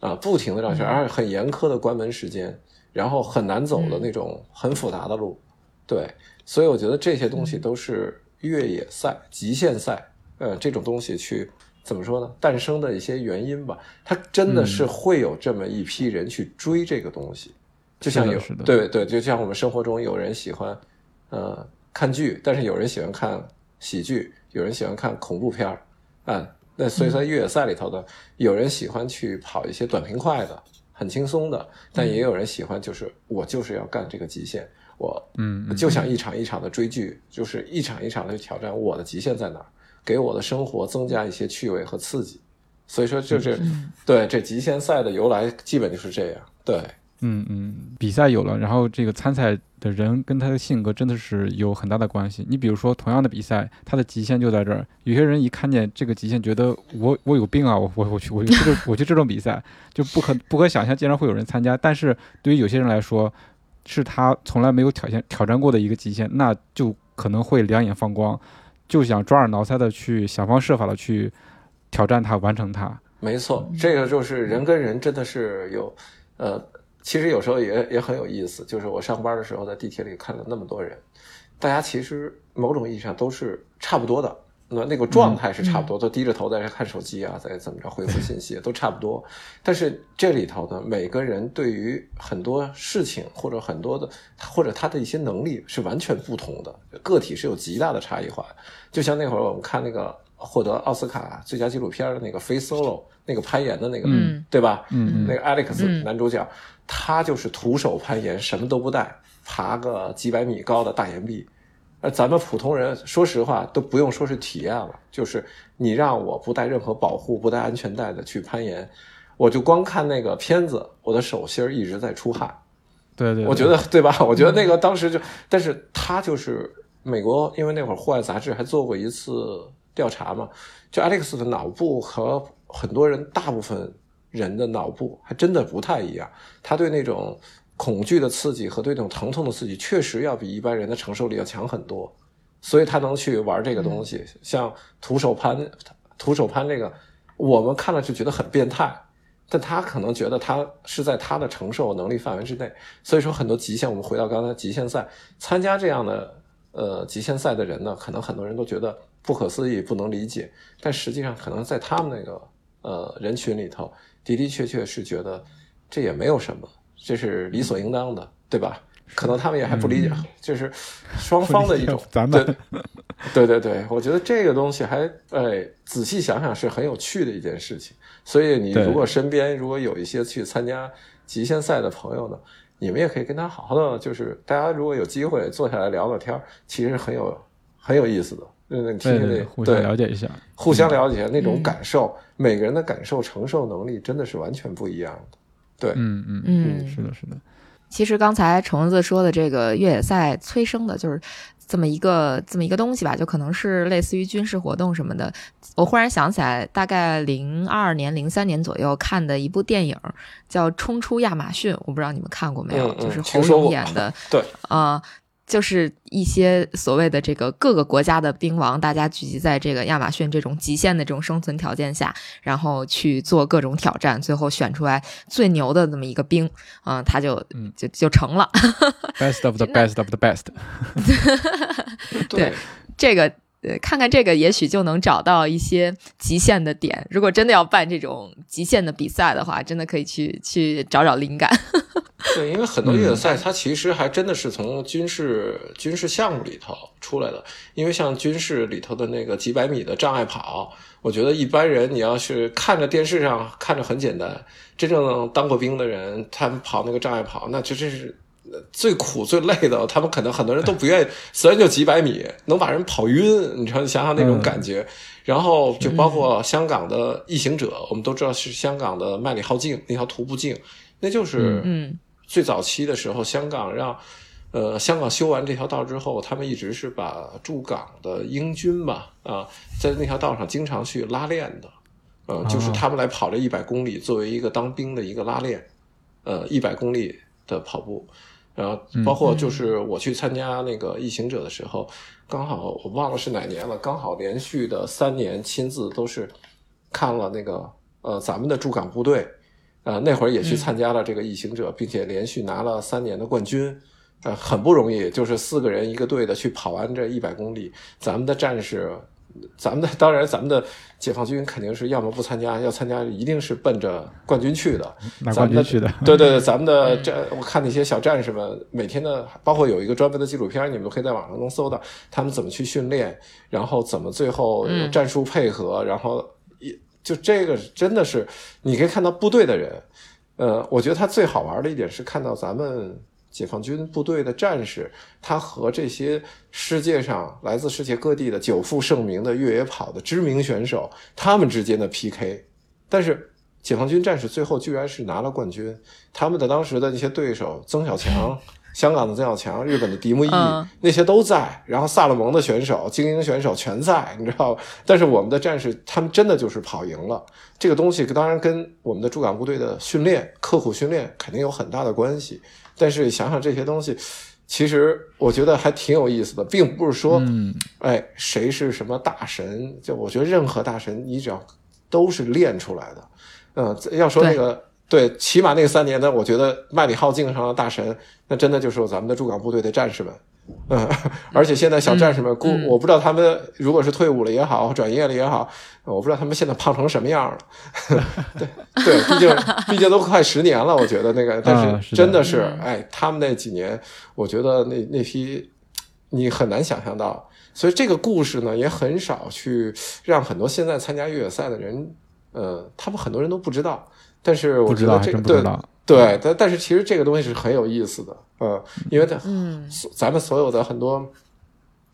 啊，不停的绕圈儿，而且很严苛的关门时间，然后很难走的那种很复杂的路，对，所以我觉得这些东西都是越野赛、极限赛，呃，这种东西去怎么说呢？诞生的一些原因吧，它真的是会有这么一批人去追这个东西，就像有对对，就像我们生活中有人喜欢呃看剧，但是有人喜欢看喜剧，有人喜欢看恐怖片儿，啊。那所以说越野赛里头的，有人喜欢去跑一些短平快的，很轻松的，但也有人喜欢，就是我就是要干这个极限，我嗯就想一场一场的追剧，就是一场一场的去挑战我的极限在哪儿，给我的生活增加一些趣味和刺激。所以说，就是对这极限赛的由来，基本就是这样。对。嗯嗯，比赛有了，然后这个参赛的人跟他的性格真的是有很大的关系。你比如说，同样的比赛，他的极限就在这儿。有些人一看见这个极限，觉得我我有病啊！我我我去我去这我去这种比赛就不可不可想象，竟然会有人参加。但是对于有些人来说，是他从来没有挑战挑战过的一个极限，那就可能会两眼放光，就想抓耳挠腮的去想方设法的去挑战它，完成它。没错，这个就是人跟人真的是有呃。其实有时候也也很有意思，就是我上班的时候在地铁里看了那么多人，大家其实某种意义上都是差不多的，那那个状态是差不多，都低着头在看手机啊，在怎么着回复信息都差不多。但是这里头呢，每个人对于很多事情或者很多的或者他的一些能力是完全不同的，个体是有极大的差异化。就像那会儿我们看那个获得奥斯卡最佳纪录片的那个《Free Solo》，那个攀岩的那个，对吧？嗯，那个 Alex 男主角。他就是徒手攀岩，什么都不带，爬个几百米高的大岩壁。而咱们普通人，说实话都不用说是体验了，就是你让我不带任何保护、不带安全带的去攀岩，我就光看那个片子，我的手心儿一直在出汗。对对，我觉得对吧？我觉得那个当时就，但是他就是美国，因为那会儿户外杂志还做过一次调查嘛，就 Alex 的脑部和很多人大部分人的脑部还真的不太一样，他对那种恐惧的刺激和对那种疼痛的刺激，确实要比一般人的承受力要强很多，所以他能去玩这个东西，像徒手攀，徒手攀这个，我们看了就觉得很变态。但他可能觉得他是在他的承受能力范围之内，所以说很多极限，我们回到刚才极限赛参加这样的呃极限赛的人呢，可能很多人都觉得不可思议、不能理解，但实际上可能在他们那个呃人群里头的的确确是觉得这也没有什么，这是理所应当的，对吧？可能他们也还不理解，就是双方的一种，对，对对对，我觉得这个东西还哎，仔细想想是很有趣的一件事情。所以你如果身边如果有一些去参加极限赛的朋友呢，你们也可以跟他好好的，就是大家如果有机会坐下来聊聊天，其实很有很有意思的，嗯，听听那互相了解一下，互相了解那种感受，每个人的感受承受能力真的是完全不一样的，对，嗯嗯嗯，是的，是的。其实刚才虫子说的这个越野赛催生的，就是这么一个这么一个东西吧，就可能是类似于军事活动什么的。我忽然想起来，大概零二年、零三年左右看的一部电影叫《冲出亚马逊》，我不知道你们看过没有，就是侯勇演的。对啊。就是一些所谓的这个各个国家的兵王，大家聚集在这个亚马逊这种极限的这种生存条件下，然后去做各种挑战，最后选出来最牛的这么一个兵，啊，他就就就成了。Best of the best of the best。对，这个呃，看看这个，也许就能找到一些极限的点。如果真的要办这种极限的比赛的话，真的可以去去找找灵感。对，因为很多越野赛，它其实还真的是从军事军事项目里头出来的。因为像军事里头的那个几百米的障碍跑，我觉得一般人你要是看着电视上看着很简单，真正当过兵的人，他们跑那个障碍跑，那这真是最苦最累的。他们可能很多人都不愿意，虽然就几百米，能把人跑晕，你想想想那种感觉。然后就包括香港的异行者，我们都知道是香港的麦理浩径那条徒步径，那就是嗯。最早期的时候，香港让，呃，香港修完这条道之后，他们一直是把驻港的英军吧，啊，在那条道上经常去拉练的，呃，就是他们来跑这一百公里，作为一个当兵的一个拉练，呃，一百公里的跑步，然后包括就是我去参加那个异行者的时候，刚好我忘了是哪年了，刚好连续的三年亲自都是看了那个呃咱们的驻港部队。呃，那会儿也去参加了这个异行者，并且连续拿了三年的冠军，呃，很不容易，就是四个人一个队的去跑完这一百公里。咱们的战士，咱们的当然，咱们的解放军肯定是要么不参加，要参加一定是奔着冠军去的。拿冠军去的。对对对，咱们的战，我看那些小战士们每天的，包括有一个专门的纪录片，你们都可以在网上能搜到，他们怎么去训练，然后怎么最后战术配合，然后。就这个真的是，你可以看到部队的人，呃，我觉得他最好玩的一点是看到咱们解放军部队的战士，他和这些世界上来自世界各地的久负盛名的越野跑的知名选手，他们之间的 PK。但是解放军战士最后居然是拿了冠军，他们的当时的那些对手曾小强。香港的曾小强、日本的迪木易那些都在，然后萨勒蒙的选手、精英选手全在，你知道但是我们的战士他们真的就是跑赢了。这个东西当然跟我们的驻港部队的训练、刻苦训练肯定有很大的关系。但是想想这些东西，其实我觉得还挺有意思的，并不是说，哎，谁是什么大神？就我觉得任何大神，你只要都是练出来的。嗯，要说那个。对，起码那三年呢，我觉得麦里浩径上的大神，那真的就是咱们的驻港部队的战士们，嗯，而且现在小战士们，估我不知道他们如果是退伍了也好，转业了也好，我不知道他们现在胖成什么样了。对对，毕竟 毕竟都快十年了，我觉得那个，但是真的是，哎，他们那几年，我觉得那那批你很难想象到，所以这个故事呢，也很少去让很多现在参加越野赛的人，呃，他们很多人都不知道。但是我觉得这个对对，但但是其实这个东西是很有意思的，呃，因为它，嗯，咱们所有的很多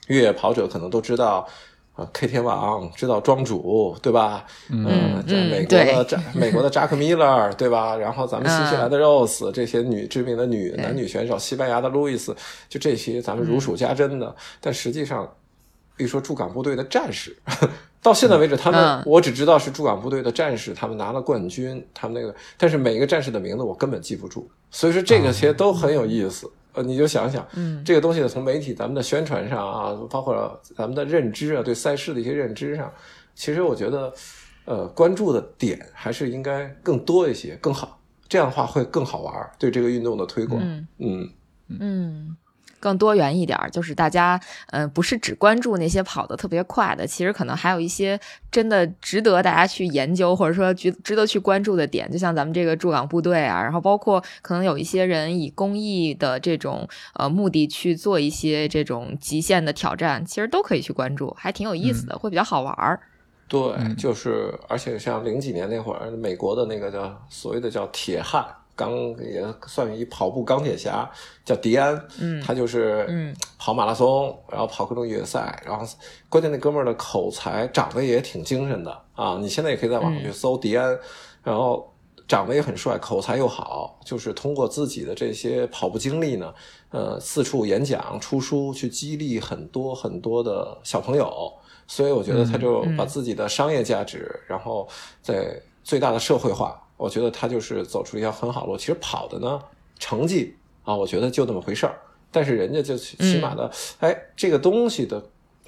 越野跑者可能都知道，啊，K 天王知道庄主对吧？嗯，这美国的扎美国的扎克米勒对吧？然后咱们新西兰的 Rose 这些女知名的女男女选手，西班牙的路易斯，就这些咱们如数家珍的。但实际上，比如说驻港部队的战士，到现在为止，他们我只知道是驻港部队的战士，他们拿了冠军，他们那个，但是每一个战士的名字我根本记不住。所以说这个其实都很有意思。呃，你就想想，嗯，这个东西从媒体、咱们的宣传上啊，包括咱们的认知啊，对赛事的一些认知上，其实我觉得，呃，关注的点还是应该更多一些，更好，这样的话会更好玩，对这个运动的推广，嗯嗯。更多元一点，就是大家，嗯，不是只关注那些跑得特别快的，其实可能还有一些真的值得大家去研究，或者说值值得去关注的点，就像咱们这个驻港部队啊，然后包括可能有一些人以公益的这种呃目的去做一些这种极限的挑战，其实都可以去关注，还挺有意思的，会比较好玩儿。对，就是而且像零几年那会儿，美国的那个叫所谓的叫铁汉。钢也算一跑步钢铁侠，叫迪安，嗯，他就是嗯跑马拉松，然后跑各种越野赛，然后关键那哥们儿的口才长得也挺精神的啊！你现在也可以在网上去搜迪安，然后长得也很帅，口才又好，就是通过自己的这些跑步经历呢，呃，四处演讲、出书，去激励很多很多的小朋友，所以我觉得他就把自己的商业价值，然后在最大的社会化。我觉得他就是走出一条很好路。其实跑的呢，成绩啊，我觉得就那么回事儿。但是人家就起码的，哎，这个东西的，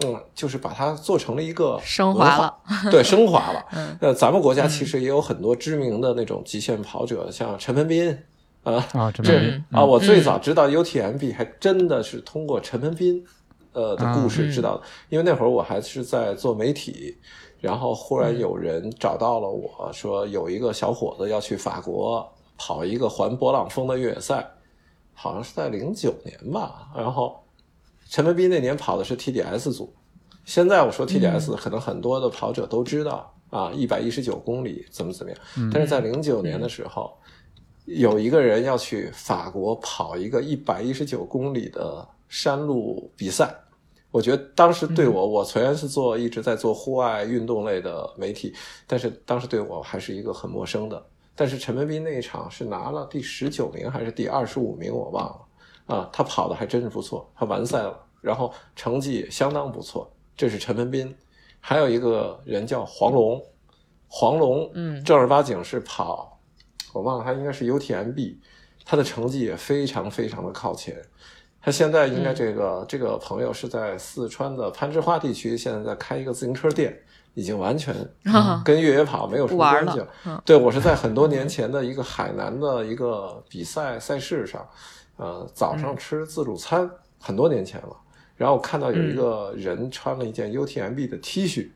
嗯，就是把它做成了一个升华了，对，升华了。那咱们国家其实也有很多知名的那种极限跑者，像陈文斌啊啊，陈文斌啊，我最早知道 UTMB 还真的是通过陈文斌呃的故事知道的，因为那会儿我还是在做媒体。然后忽然有人找到了我说，有一个小伙子要去法国跑一个环勃朗峰的越野赛，好像是在零九年吧。然后陈文斌那年跑的是 TDS 组，现在我说 TDS 可能很多的跑者都知道啊，一百一十九公里怎么怎么样。但是在零九年的时候，有一个人要去法国跑一个一百一十九公里的山路比赛。我觉得当时对我，我虽然是做一直在做户外运动类的媒体，但是当时对我还是一个很陌生的。但是陈文斌那一场是拿了第十九名还是第二十五名，我忘了啊。他跑的还真是不错，他完赛了，然后成绩也相当不错。这是陈文斌，还有一个人叫黄龙，黄龙，嗯，正儿八经是跑，我忘了他应该是 UTMB，他的成绩也非常非常的靠前。他现在应该这个这个朋友是在四川的攀枝花地区，现在在开一个自行车店，已经完全跟越野跑没有什么关系了。对我是在很多年前的一个海南的一个比赛赛事上，呃，早上吃自助餐，很多年前了。然后我看到有一个人穿了一件 UTMB 的 T 恤，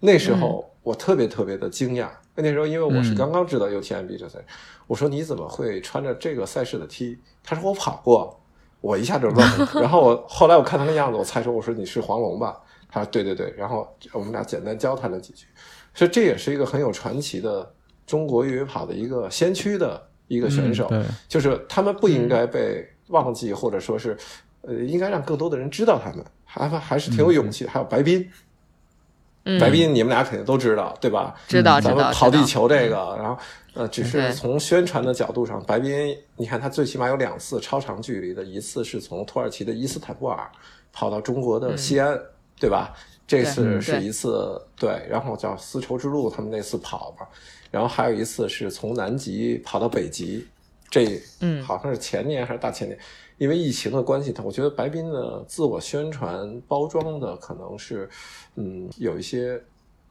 那时候我特别特别的惊讶。那时候因为我是刚刚知道 UTMB 这赛，我说你怎么会穿着这个赛事的 T？他说我跑过。我一下就愣了，然后我后来我看他那样子，我猜说我说你是黄龙吧？他说对对对，然后我们俩简单交谈了几句，所以这也是一个很有传奇的中国越野跑的一个先驱的一个选手，就是他们不应该被忘记，或者说是呃，应该让更多的人知道他们，还还是挺有勇气。还有白斌，白冰你们俩肯定都知道对吧？知道知道。咱们跑地球这个，然后。呃，只是从宣传的角度上，白冰，你看他最起码有两次超长距离的，一次是从土耳其的伊斯坦布尔跑到中国的西安，对吧？这次是一次对，然后叫丝绸之路，他们那次跑吧，然后还有一次是从南极跑到北极，这嗯，好像是前年还是大前年，因为疫情的关系，他我觉得白冰的自我宣传包装的可能是嗯有一些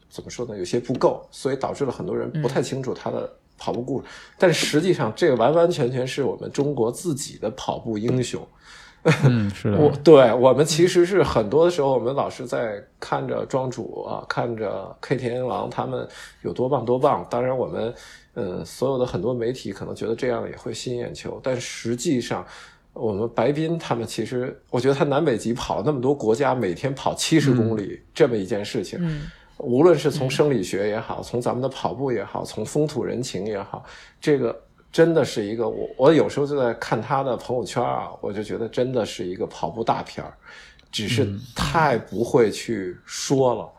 怎么说呢，有些不够，所以导致了很多人不太清楚他的。跑步故事，但实际上这个完完全全是我们中国自己的跑步英雄。嗯，是的。我对我们其实是很多的时候，我们老是在看着庄主啊，看着 K 田王他们有多棒多棒。当然，我们嗯，所有的很多媒体可能觉得这样也会吸引眼球，但实际上，我们白斌他们其实，我觉得他南北极跑了那么多国家，每天跑七十公里这么一件事情。无论是从生理学也好，从咱们的跑步也好，从风土人情也好，这个真的是一个我我有时候就在看他的朋友圈啊，我就觉得真的是一个跑步大片儿。只是太不会去说了。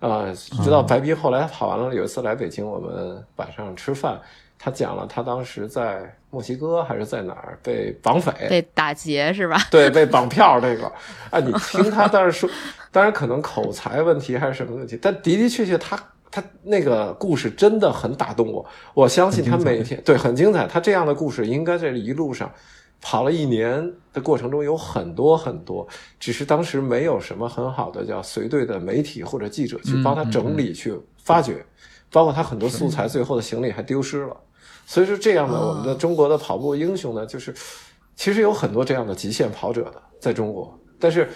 啊，直到白斌后来跑完了，有一次来北京，我们晚上吃饭，他讲了他当时在墨西哥还是在哪儿被绑匪被打劫是吧？对，被绑票这个。啊，你听他当时说，当然可能口才问题还是什么问题，但的的确确他。他那个故事真的很打动我，我相信他每天对很精彩。他这样的故事应该在一路上跑了一年的过程中有很多很多，只是当时没有什么很好的叫随队的媒体或者记者去帮他整理去发掘，包括他很多素材最后的行李还丢失了。所以说这样的我们的中国的跑步英雄呢，就是其实有很多这样的极限跑者的在中国，但是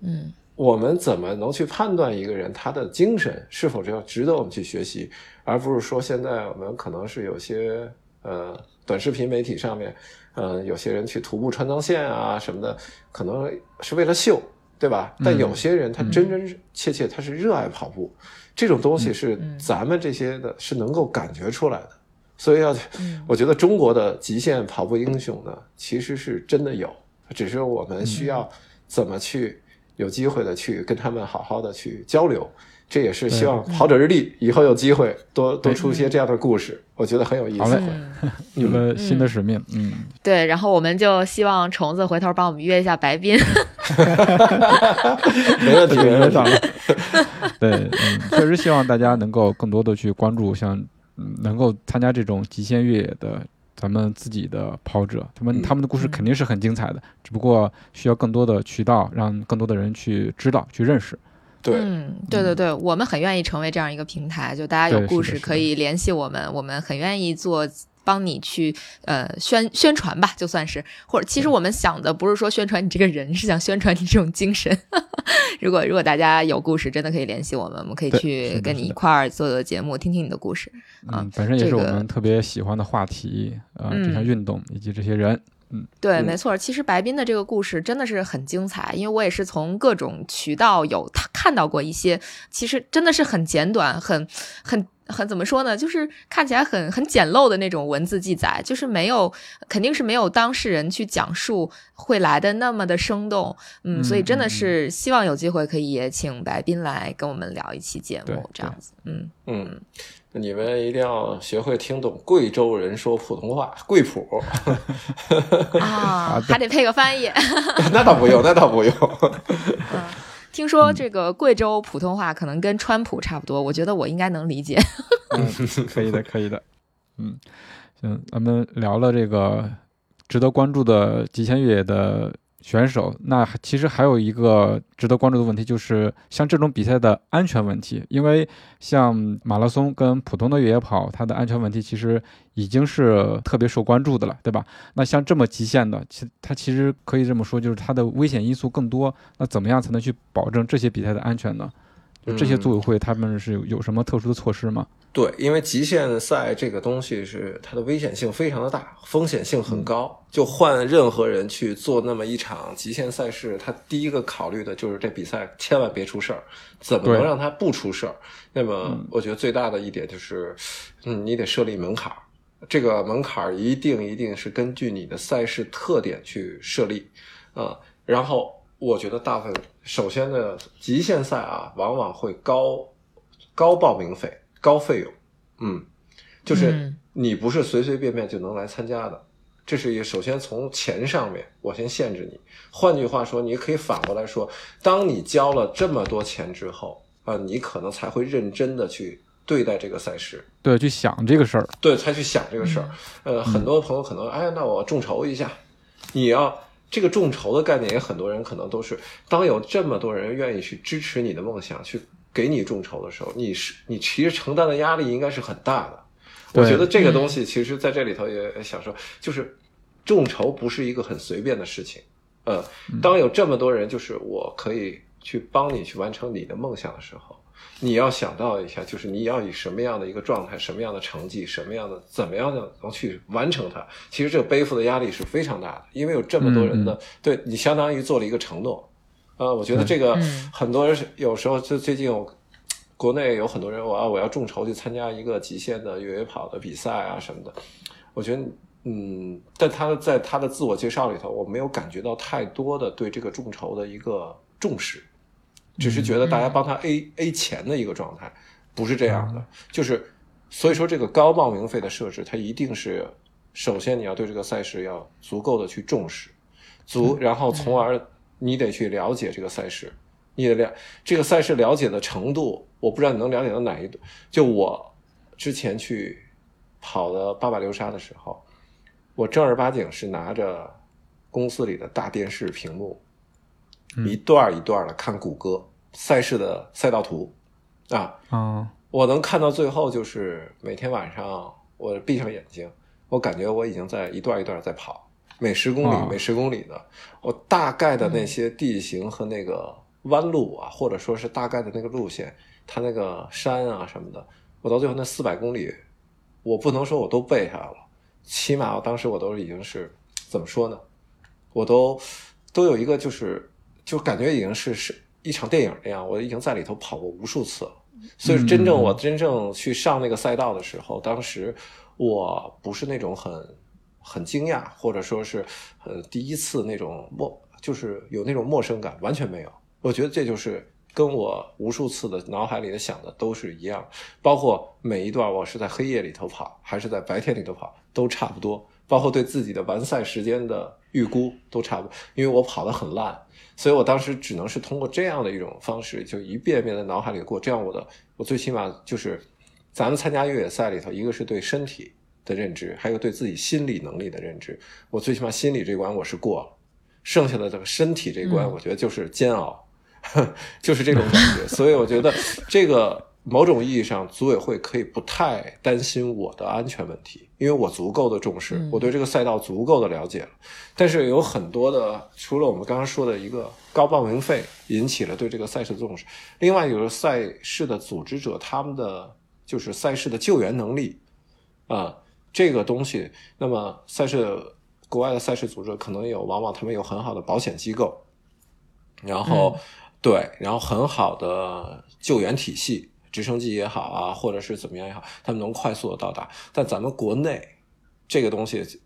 嗯。我们怎么能去判断一个人他的精神是否要值得我们去学习，而不是说现在我们可能是有些呃短视频媒体上面，呃有些人去徒步川藏线啊什么的，可能是为了秀，对吧？但有些人他真真切切他是热爱跑步，这种东西是咱们这些的是能够感觉出来的。所以要，我觉得中国的极限跑步英雄呢，其实是真的有，只是我们需要怎么去。有机会的去跟他们好好的去交流，这也是希望跑者日历以后有机会多多出一些这样的故事，我觉得很有意思。有了新的使命，嗯，对，然后我们就希望虫子回头帮我们约一下白冰，没问题，没问题。对，嗯，确实希望大家能够更多的去关注，像能够参加这种极限越野的。咱们自己的跑者，他们他们的故事肯定是很精彩的，只不过需要更多的渠道，让更多的人去知道、去认识。对，嗯，对对对，我们很愿意成为这样一个平台，就大家有故事可以联系我们，我们很愿意做。帮你去呃宣宣传吧，就算是，或者其实我们想的不是说宣传你这个人，是想宣传你这种精神。如果如果大家有故事，真的可以联系我们，我们可以去跟你一块儿做做节目，听听你的故事。嗯，本身也是我们特别喜欢的话题啊，这项运动以及这些人。嗯，对，没错。其实白冰的这个故事真的是很精彩，因为我也是从各种渠道有他看到过一些，其实真的是很简短，很很。很怎么说呢？就是看起来很很简陋的那种文字记载，就是没有，肯定是没有当事人去讲述会来的那么的生动。嗯，所以真的是希望有机会可以也请白斌来跟我们聊一期节目，这样子。嗯嗯，你们一定要学会听懂贵州人说普通话，贵普 啊，还得配个翻译。那倒不用，那倒不用。听说这个贵州普通话可能跟川普差不多，我觉得我应该能理解。嗯，可以的，可以的。嗯，行，咱们聊了这个值得关注的极限越野的。选手，那其实还有一个值得关注的问题，就是像这种比赛的安全问题。因为像马拉松跟普通的越野跑，它的安全问题其实已经是特别受关注的了，对吧？那像这么极限的，其它其实可以这么说，就是它的危险因素更多。那怎么样才能去保证这些比赛的安全呢？就这些组委会他们是有有什么特殊的措施吗？对，因为极限赛这个东西是它的危险性非常的大，风险性很高。就换任何人去做那么一场极限赛事，他第一个考虑的就是这比赛千万别出事儿，怎么能让它不出事儿？那么我觉得最大的一点就是，嗯，你得设立门槛儿，这个门槛儿一定一定是根据你的赛事特点去设立啊。然后我觉得大部分首先呢，极限赛啊，往往会高高报名费。高费用，嗯，就是你不是随随便便就能来参加的，这是一首先从钱上面我先限制你。换句话说，你可以反过来说，当你交了这么多钱之后，啊，你可能才会认真的去对待这个赛事，对，去想这个事儿，对，才去想这个事儿。呃，很多朋友可能，哎，那我众筹一下，你要这个众筹的概念，也很多人可能都是，当有这么多人愿意去支持你的梦想，去。给你众筹的时候，你是你其实承担的压力应该是很大的。我觉得这个东西其实在这里头也想说，就是众筹不是一个很随便的事情。呃，当有这么多人就是我可以去帮你去完成你的梦想的时候，你要想到一下，就是你要以什么样的一个状态、什么样的成绩、什么样的怎么样的能去完成它。其实这个背负的压力是非常大的，因为有这么多人呢对你相当于做了一个承诺。呃，我觉得这个很多人有时候就最近，国内有很多人我要我要众筹去参加一个极限的越野跑的比赛啊什么的。我觉得，嗯，但他在他的自我介绍里头，我没有感觉到太多的对这个众筹的一个重视，只是觉得大家帮他 A A 钱的一个状态，不是这样的。就是所以说，这个高报名费的设置，它一定是首先你要对这个赛事要足够的去重视，足，然后从而你得去了解这个赛事，你的了这个赛事了解的程度，我不知道你能了解到哪一度。就我之前去跑的八百流沙的时候，我正儿八经是拿着公司里的大电视屏幕。一段一段的看谷歌赛事的赛道图，啊，嗯，我能看到最后，就是每天晚上我闭上眼睛，我感觉我已经在一段一段在跑，每十公里每十公里的，我大概的那些地形和那个弯路啊，或者说是大概的那个路线，它那个山啊什么的，我到最后那四百公里，我不能说我都背下来了，起码我当时我都已经是怎么说呢，我都都有一个就是。就感觉已经是是一场电影那样，我已经在里头跑过无数次了。所以真正我真正去上那个赛道的时候，当时我不是那种很很惊讶，或者说是呃第一次那种陌，就是有那种陌生感，完全没有。我觉得这就是跟我无数次的脑海里的想的都是一样，包括每一段我是在黑夜里头跑，还是在白天里头跑，都差不多。包括对自己的完赛时间的预估都差不多，因为我跑得很烂。所以我当时只能是通过这样的一种方式，就一遍遍在脑海里过。这样我的，我最起码就是，咱们参加越野赛里头，一个是对身体的认知，还有对自己心理能力的认知。我最起码心理这关我是过了，剩下的这个身体这关，我觉得就是煎熬，就是这种感觉。所以我觉得这个。某种意义上，组委会可以不太担心我的安全问题，因为我足够的重视，我对这个赛道足够的了解了。但是有很多的，除了我们刚刚说的一个高报名费引起了对这个赛事的重视，另外有个赛事的组织者他们的就是赛事的救援能力啊，这个东西。那么赛事国外的赛事组织可能有，往往他们有很好的保险机构，然后对，然后很好的救援体系。直升机也好啊，或者是怎么样也好，他们能快速的到达。但咱们国内这个东西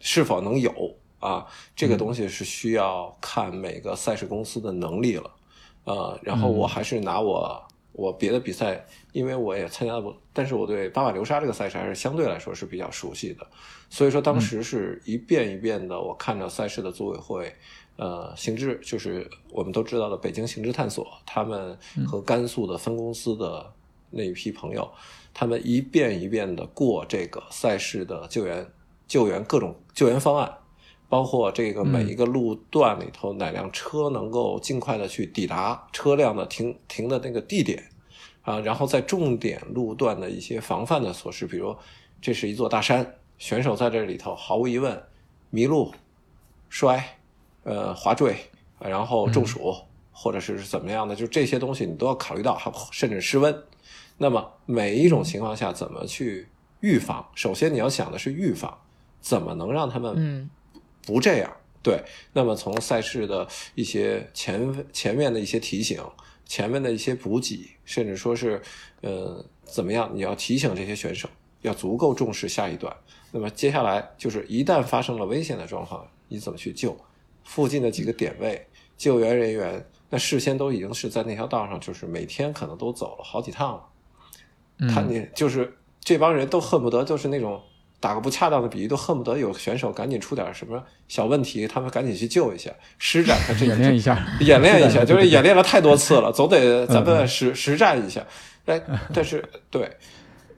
是否能有啊？这个东西是需要看每个赛事公司的能力了。呃，然后我还是拿我我别的比赛，因为我也参加过，但是我对巴马流沙这个赛事还是相对来说是比较熟悉的。所以说当时是一遍一遍的，我看着赛事的组委会。呃，行知就是我们都知道的北京行知探索，他们和甘肃的分公司的那一批朋友，他们一遍一遍的过这个赛事的救援、救援各种救援方案，包括这个每一个路段里头哪辆车能够尽快的去抵达车辆的停停的那个地点啊，然后在重点路段的一些防范的措施，比如这是一座大山，选手在这里头毫无疑问迷路、摔。呃，滑坠，然后中暑，或者是怎么样的，就这些东西你都要考虑到，还甚至失温。那么每一种情况下怎么去预防？首先你要想的是预防，怎么能让他们不这样？对。那么从赛事的一些前前面的一些提醒，前面的一些补给，甚至说是呃怎么样，你要提醒这些选手要足够重视下一段。那么接下来就是一旦发生了危险的状况，你怎么去救？附近的几个点位，救援人员那事先都已经是在那条道上，就是每天可能都走了好几趟了。他你就是这帮人都恨不得就是那种打个不恰当的比喻，都恨不得有选手赶紧出点什么小问题，他们赶紧去救一下，施展他这 演练一下，演练一下，就是演练了太多次了，总得咱们实实战一下。哎，但是对，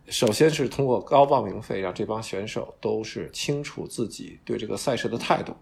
首先是通过高报名费，让这帮选手都是清楚自己对这个赛事的态度。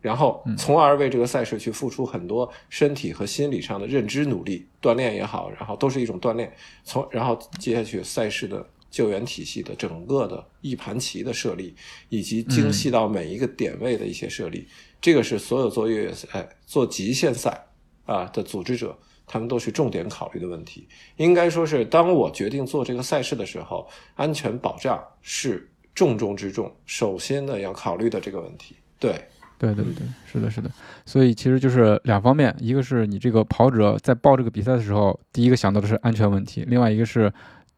然后，从而为这个赛事去付出很多身体和心理上的认知努力、锻炼也好，然后都是一种锻炼。从然后接下去赛事的救援体系的整个的一盘棋的设立，以及精细到每一个点位的一些设立，这个是所有做越野赛、做极限赛啊的组织者，他们都是重点考虑的问题。应该说是，当我决定做这个赛事的时候，安全保障是重中之重，首先呢要考虑的这个问题。对。对对对，是的，是的，所以其实就是两方面，一个是你这个跑者在报这个比赛的时候，第一个想到的是安全问题，另外一个是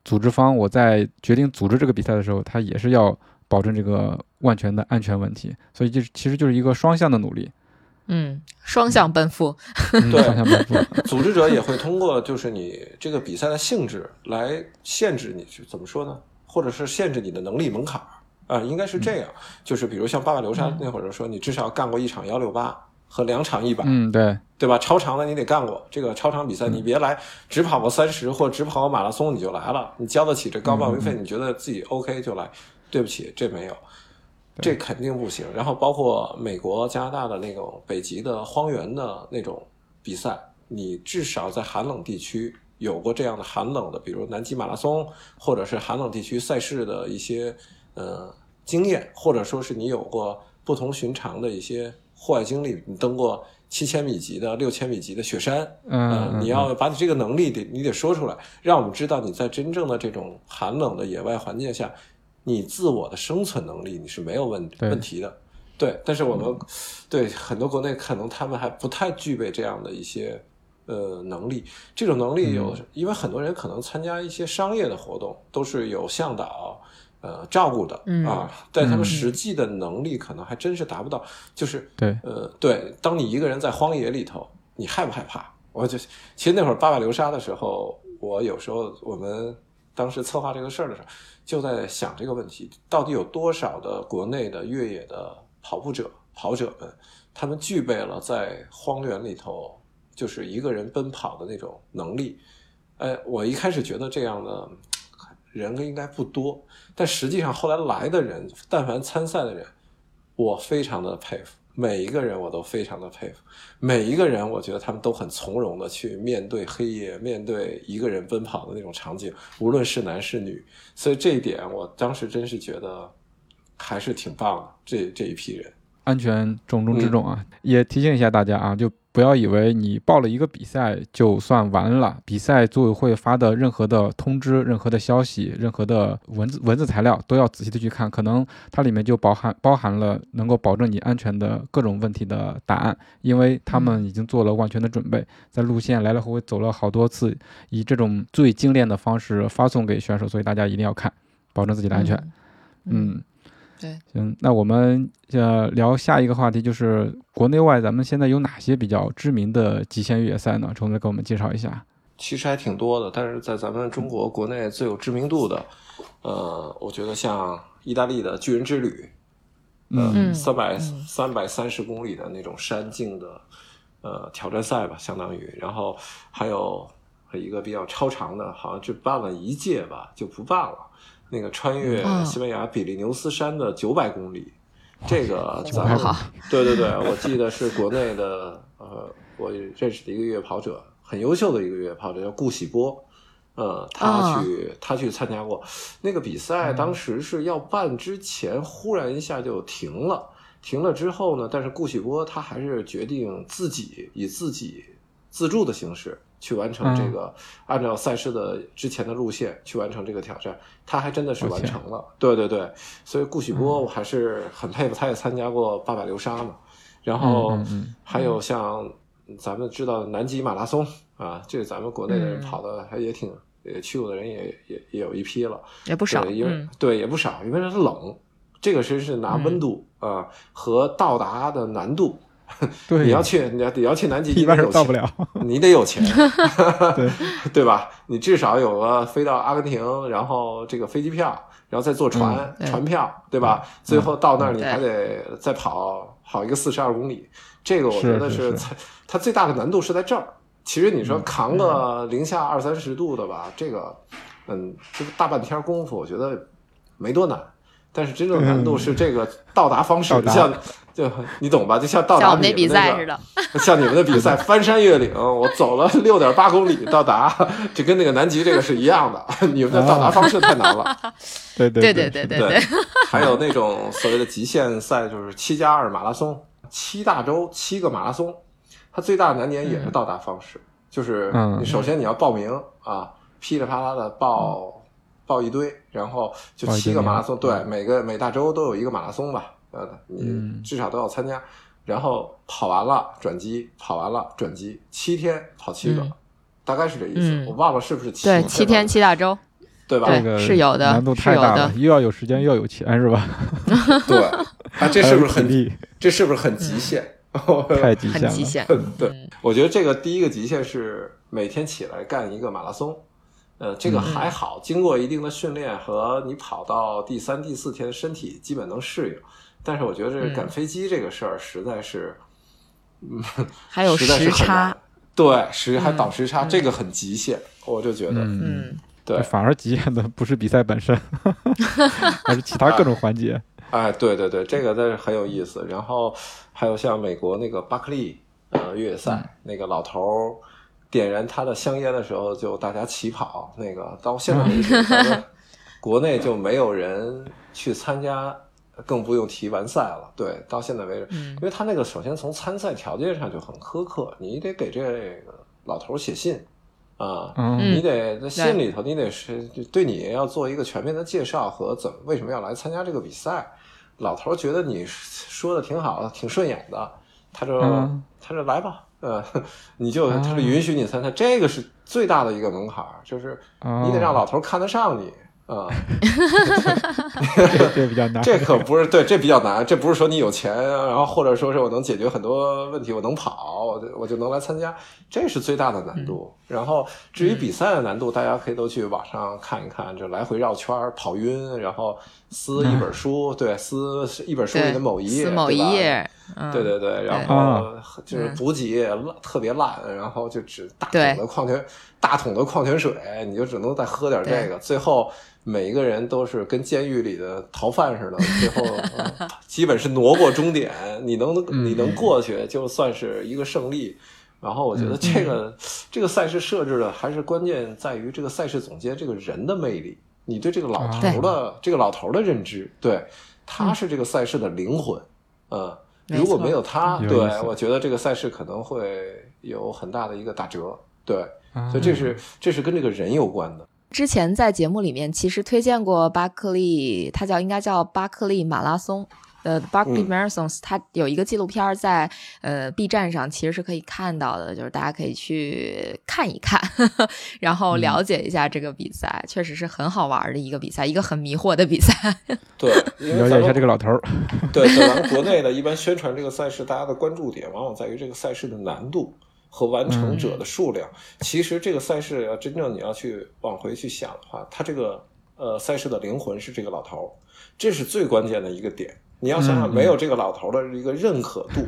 组织方我在决定组织这个比赛的时候，他也是要保证这个万全的安全问题，所以就其实就是一个双向的努力，嗯，双向奔赴。对，双向奔赴。组织者也会通过就是你这个比赛的性质来限制你，怎么说呢？或者是限制你的能力门槛啊，应该是这样。就是比如像八百流沙那会儿说，你至少干过一场幺六八和两场一百，嗯，对，对吧？超长的你得干过这个超长比赛，你别来只跑过三十或只跑过马拉松你就来了，你交得起这高报名费，你觉得自己 OK 就来。对不起，这没有。这肯定不行。然后包括美国、加拿大的那种北极的荒原的那种比赛，你至少在寒冷地区有过这样的寒冷的，比如南极马拉松，或者是寒冷地区赛事的一些呃经验，或者说是你有过不同寻常的一些户外经历，你登过七千米级的、六千米级的雪山，嗯，你要把你这个能力得你得说出来，让我们知道你在真正的这种寒冷的野外环境下。你自我的生存能力你是没有问问题的，对。但是我们对很多国内可能他们还不太具备这样的一些呃能力。这种能力有，因为很多人可能参加一些商业的活动都是有向导呃照顾的啊，但他们实际的能力可能还真是达不到。就是对呃对，当你一个人在荒野里头，你害不害怕？我就其实那会儿八百流沙的时候，我有时候我们当时策划这个事儿的时候。就在想这个问题：到底有多少的国内的越野的跑步者、跑者们，他们具备了在荒原里头就是一个人奔跑的那种能力？哎，我一开始觉得这样的人应该不多，但实际上后来来的人，但凡参赛的人，我非常的佩服。每一个人我都非常的佩服，每一个人我觉得他们都很从容的去面对黑夜，面对一个人奔跑的那种场景，无论是男是女，所以这一点我当时真是觉得还是挺棒的。这这一批人，安全重中之重啊！也提醒一下大家啊，就。不要以为你报了一个比赛就算完了，比赛组委会发的任何的通知、任何的消息、任何的文字文字材料都要仔细的去看，可能它里面就包含包含了能够保证你安全的各种问题的答案，因为他们已经做了万全的准备，在路线来来回回走了好多次，以这种最精炼的方式发送给选手，所以大家一定要看，保证自己的安全。嗯。对，行，那我们呃聊下一个话题，就是国内外咱们现在有哪些比较知名的极限越野赛呢？虫子给我们介绍一下。其实还挺多的，但是在咱们中国国内最有知名度的，呃，我觉得像意大利的巨人之旅，嗯，三百三百三十公里的那种山径的呃挑战赛吧，相当于，然后还有一个比较超长的，好像就办了一届吧，就不办了。那个穿越西班牙比利牛斯山的九百公里，这个咱们 对对对，我记得是国内的呃，我认识的一个越野跑者，很优秀的一个越野跑者叫顾喜波，呃，他去他去参加过。那个比赛，当时是要办之前，忽然一下就停了，停了之后呢，但是顾喜波他还是决定自己以自己自助的形式。去完成这个，按照赛事的之前的路线去完成这个挑战，他还真的是完成了。对对对，所以顾许波我还是很佩服，他也参加过八百流沙嘛。然后还有像咱们知道的南极马拉松啊，这个咱们国内的人跑的还也挺，也去过的人也也也有一批了，也不少。因为对也不少，因为它冷，这个是是拿温度啊和到达的难度。对，你要去，你要你要去南极，一般人到不了，你得有钱，对对吧？你至少有个飞到阿根廷，然后这个飞机票，然后再坐船，船票，对吧？最后到那儿你还得再跑跑一个四十二公里，这个我觉得是它最大的难度是在这儿。其实你说扛个零下二三十度的吧，这个嗯，这个大半天功夫，我觉得没多难。但是真正难度是这个到达方式，像就你懂吧？就像到达你们那个，像你们的比赛，翻山越岭，我走了六点八公里到达，就跟那个南极这个是一样的。你们的到达方式太难了。对对对对对对。还有那种所谓的极限赛，就是七加二马拉松，七大洲七个马拉松，它最大的难点也是到达方式，就是你首先你要报名啊，噼里啪啦的报。报一堆，然后就七个马拉松，对，每个每大洲都有一个马拉松吧，呃，你至少都要参加，然后跑完了转机，跑完了转机，七天跑七个，大概是这意思，我忘了是不是七对七天七大洲，对吧？这个是有的，难度太大了，又要有时间又要有钱，是吧？对，啊，这是不是很这是不是很极限？太极限了。极限。对，我觉得这个第一个极限是每天起来干一个马拉松。呃，这个还好，经过一定的训练和你跑到第三、第四天，身体基本能适应。但是我觉得这赶飞机这个事儿实在是，嗯，还有时差，对，时还倒时差，这个很极限，我就觉得，嗯，对，反而极限的不是比赛本身，而是其他各种环节。哎，对对对，这个真是很有意思。然后还有像美国那个巴克利呃越野赛，那个老头儿。点燃他的香烟的时候，就大家起跑。那个到现在为止，国内就没有人去参加，更不用提完赛了。对，到现在为止，因为他那个首先从参赛条件上就很苛刻，你得给这个老头写信啊，你得在信里头，你得是对你要做一个全面的介绍和怎么为什么要来参加这个比赛。老头觉得你说的挺好的，挺顺眼的，他就他就来吧。呃，你就他是允许你参赛，这个是最大的一个门槛就是你得让老头看得上你啊。这比较难，这可不是对，这比较难。这不是说你有钱，然后或者说是我能解决很多问题，我能跑，我我就能来参加，这是最大的难度。然后至于比赛的难度，大家可以都去网上看一看，就来回绕圈跑晕，然后撕一本书，对，撕一本书里的某一页，某一页。对对对，然后就是补给烂特别烂，然后就只大桶的矿泉大桶的矿泉水，你就只能再喝点这个。最后每一个人都是跟监狱里的逃犯似的，最后 基本是挪过终点，你能你能过去就算是一个胜利。然后我觉得这个这个赛事设置的还是关键在于这个赛事总监这个人的魅力，你对这个老头的这个老头的认知，对他是这个赛事的灵魂，嗯。如果没有他，对我觉得这个赛事可能会有很大的一个打折。对，所以这是这是跟这个人有关的。之前在节目里面其实推荐过巴克利，他叫应该叫巴克利马拉松。呃，Barkley Marathons，它有一个纪录片在呃 B 站上，其实是可以看到的，就是大家可以去看一看，然后了解一下这个比赛，确实是很好玩的一个比赛，一个很迷惑的比赛。对，了解一下这个老头儿。对，咱们国内的一般宣传这个赛事，大家的关注点往往在于这个赛事的难度和完成者的数量。其实这个赛事要真正你要去往回去想的话，它这个呃赛事的灵魂是这个老头儿，这是最关键的一个点。你要想想，没有这个老头的一个认可度，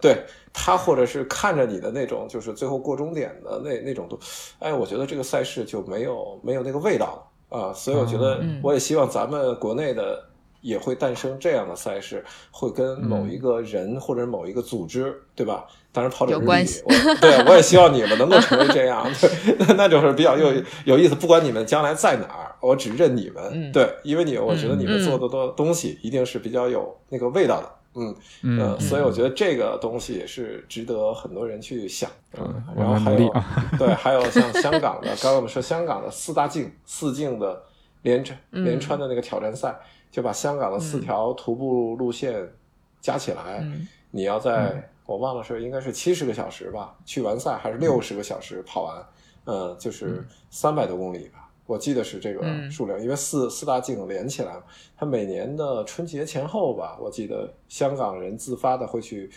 对他或者是看着你的那种，就是最后过终点的那那种度，哎，我觉得这个赛事就没有没有那个味道了啊。所以我觉得，我也希望咱们国内的也会诞生这样的赛事，会跟某一个人或者某一个组织，对吧？当然跑者有关系，对我也希望你们能够成为这样，对，那就是比较有有意思。不管你们将来在哪儿。我只认你们，对，因为你，我觉得你们做的多东西一定是比较有那个味道的，嗯。嗯，所以我觉得这个东西也是值得很多人去想，嗯，然后还有 对，还有像香港的，刚刚我们说香港的四大径四径的连穿连穿的那个挑战赛，就把香港的四条徒步路线加起来，你要在我忘了是应该是七十个小时吧，去完赛还是六十个小时跑完，嗯，就是三百多公里吧。我记得是这个数量，因为四四大镜连起来，它每年的春节前后吧，我记得香港人自发的会去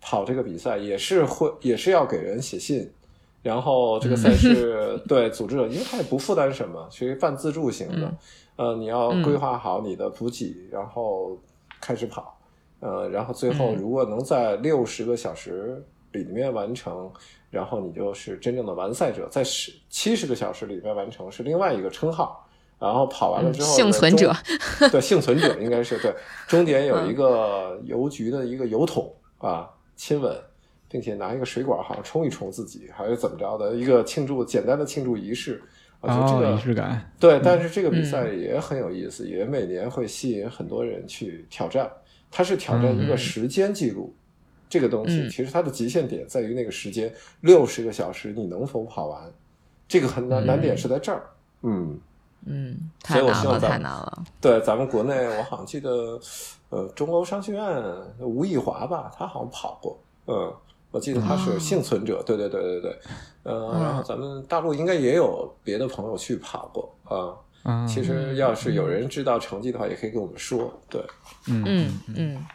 跑这个比赛，也是会也是要给人写信，然后这个赛。事对组织者，因为他也不负担什么，属于半自助型的，呃，你要规划好你的补给，然后开始跑，呃，然后最后如果能在六十个小时里面完成。然后你就是真正的完赛者，在十七十个小时里面完成是另外一个称号。然后跑完了之后，幸存者，对幸存者应该是对。终点有一个邮局的一个邮筒啊，亲吻，并且拿一个水管好像冲一冲自己，还是怎么着的一个庆祝简单的庆祝仪式。啊，就这个仪式感对，但是这个比赛也很有意思，也每年会吸引很多人去挑战。它是挑战一个时间记录。这个东西其实它的极限点在于那个时间，六十个小时你能否跑完？这个很难难点是在这儿。嗯嗯，太难了太难了。对，咱们国内我好像记得，呃，中欧商学院吴亦华吧，他好像跑过。嗯，我记得他是幸存者。对对对对对。呃，然后咱们大陆应该也有别的朋友去跑过啊。嗯，其实要是有人知道成绩的话，也可以跟我们说。对，嗯嗯嗯。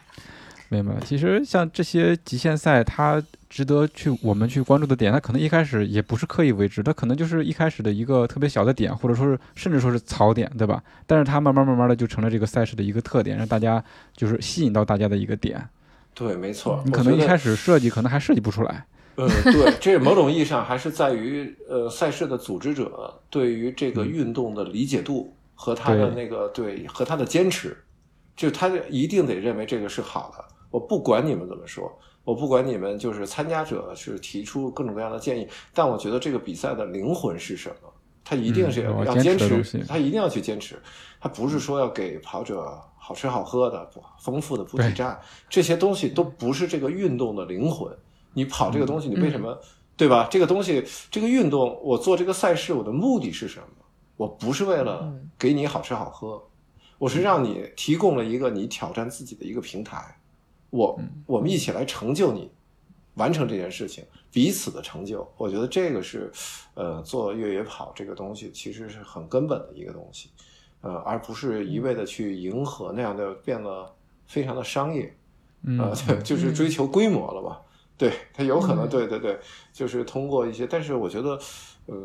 明白。其实像这些极限赛，它值得去我们去关注的点，它可能一开始也不是刻意为之，它可能就是一开始的一个特别小的点，或者说是甚至说是槽点，对吧？但是它慢慢慢慢的就成了这个赛事的一个特点，让大家就是吸引到大家的一个点。对，没错。你可能一开始设计可能还设计不出来。嗯，对，这某种意义上还是在于呃赛事的组织者对于这个运动的理解度和他的那个对和他的坚持，就他一定得认为这个是好的。我不管你们怎么说，我不管你们就是参加者是提出各种各样的建议，但我觉得这个比赛的灵魂是什么？他一定是要坚持，他一定要去坚持。他不是说要给跑者好吃好喝的、丰富的补给站，这些东西都不是这个运动的灵魂。你跑这个东西，你为什么对吧？这个东西，这个运动，我做这个赛事，我的目的是什么？我不是为了给你好吃好喝，我是让你提供了一个你挑战自己的一个平台。我我们一起来成就你，完成这件事情，彼此的成就，我觉得这个是，呃，做越野跑这个东西其实是很根本的一个东西，呃，而不是一味的去迎合那样的变得非常的商业，呃，就是追求规模了吧？对，它有可能，对对对，就是通过一些，但是我觉得，呃，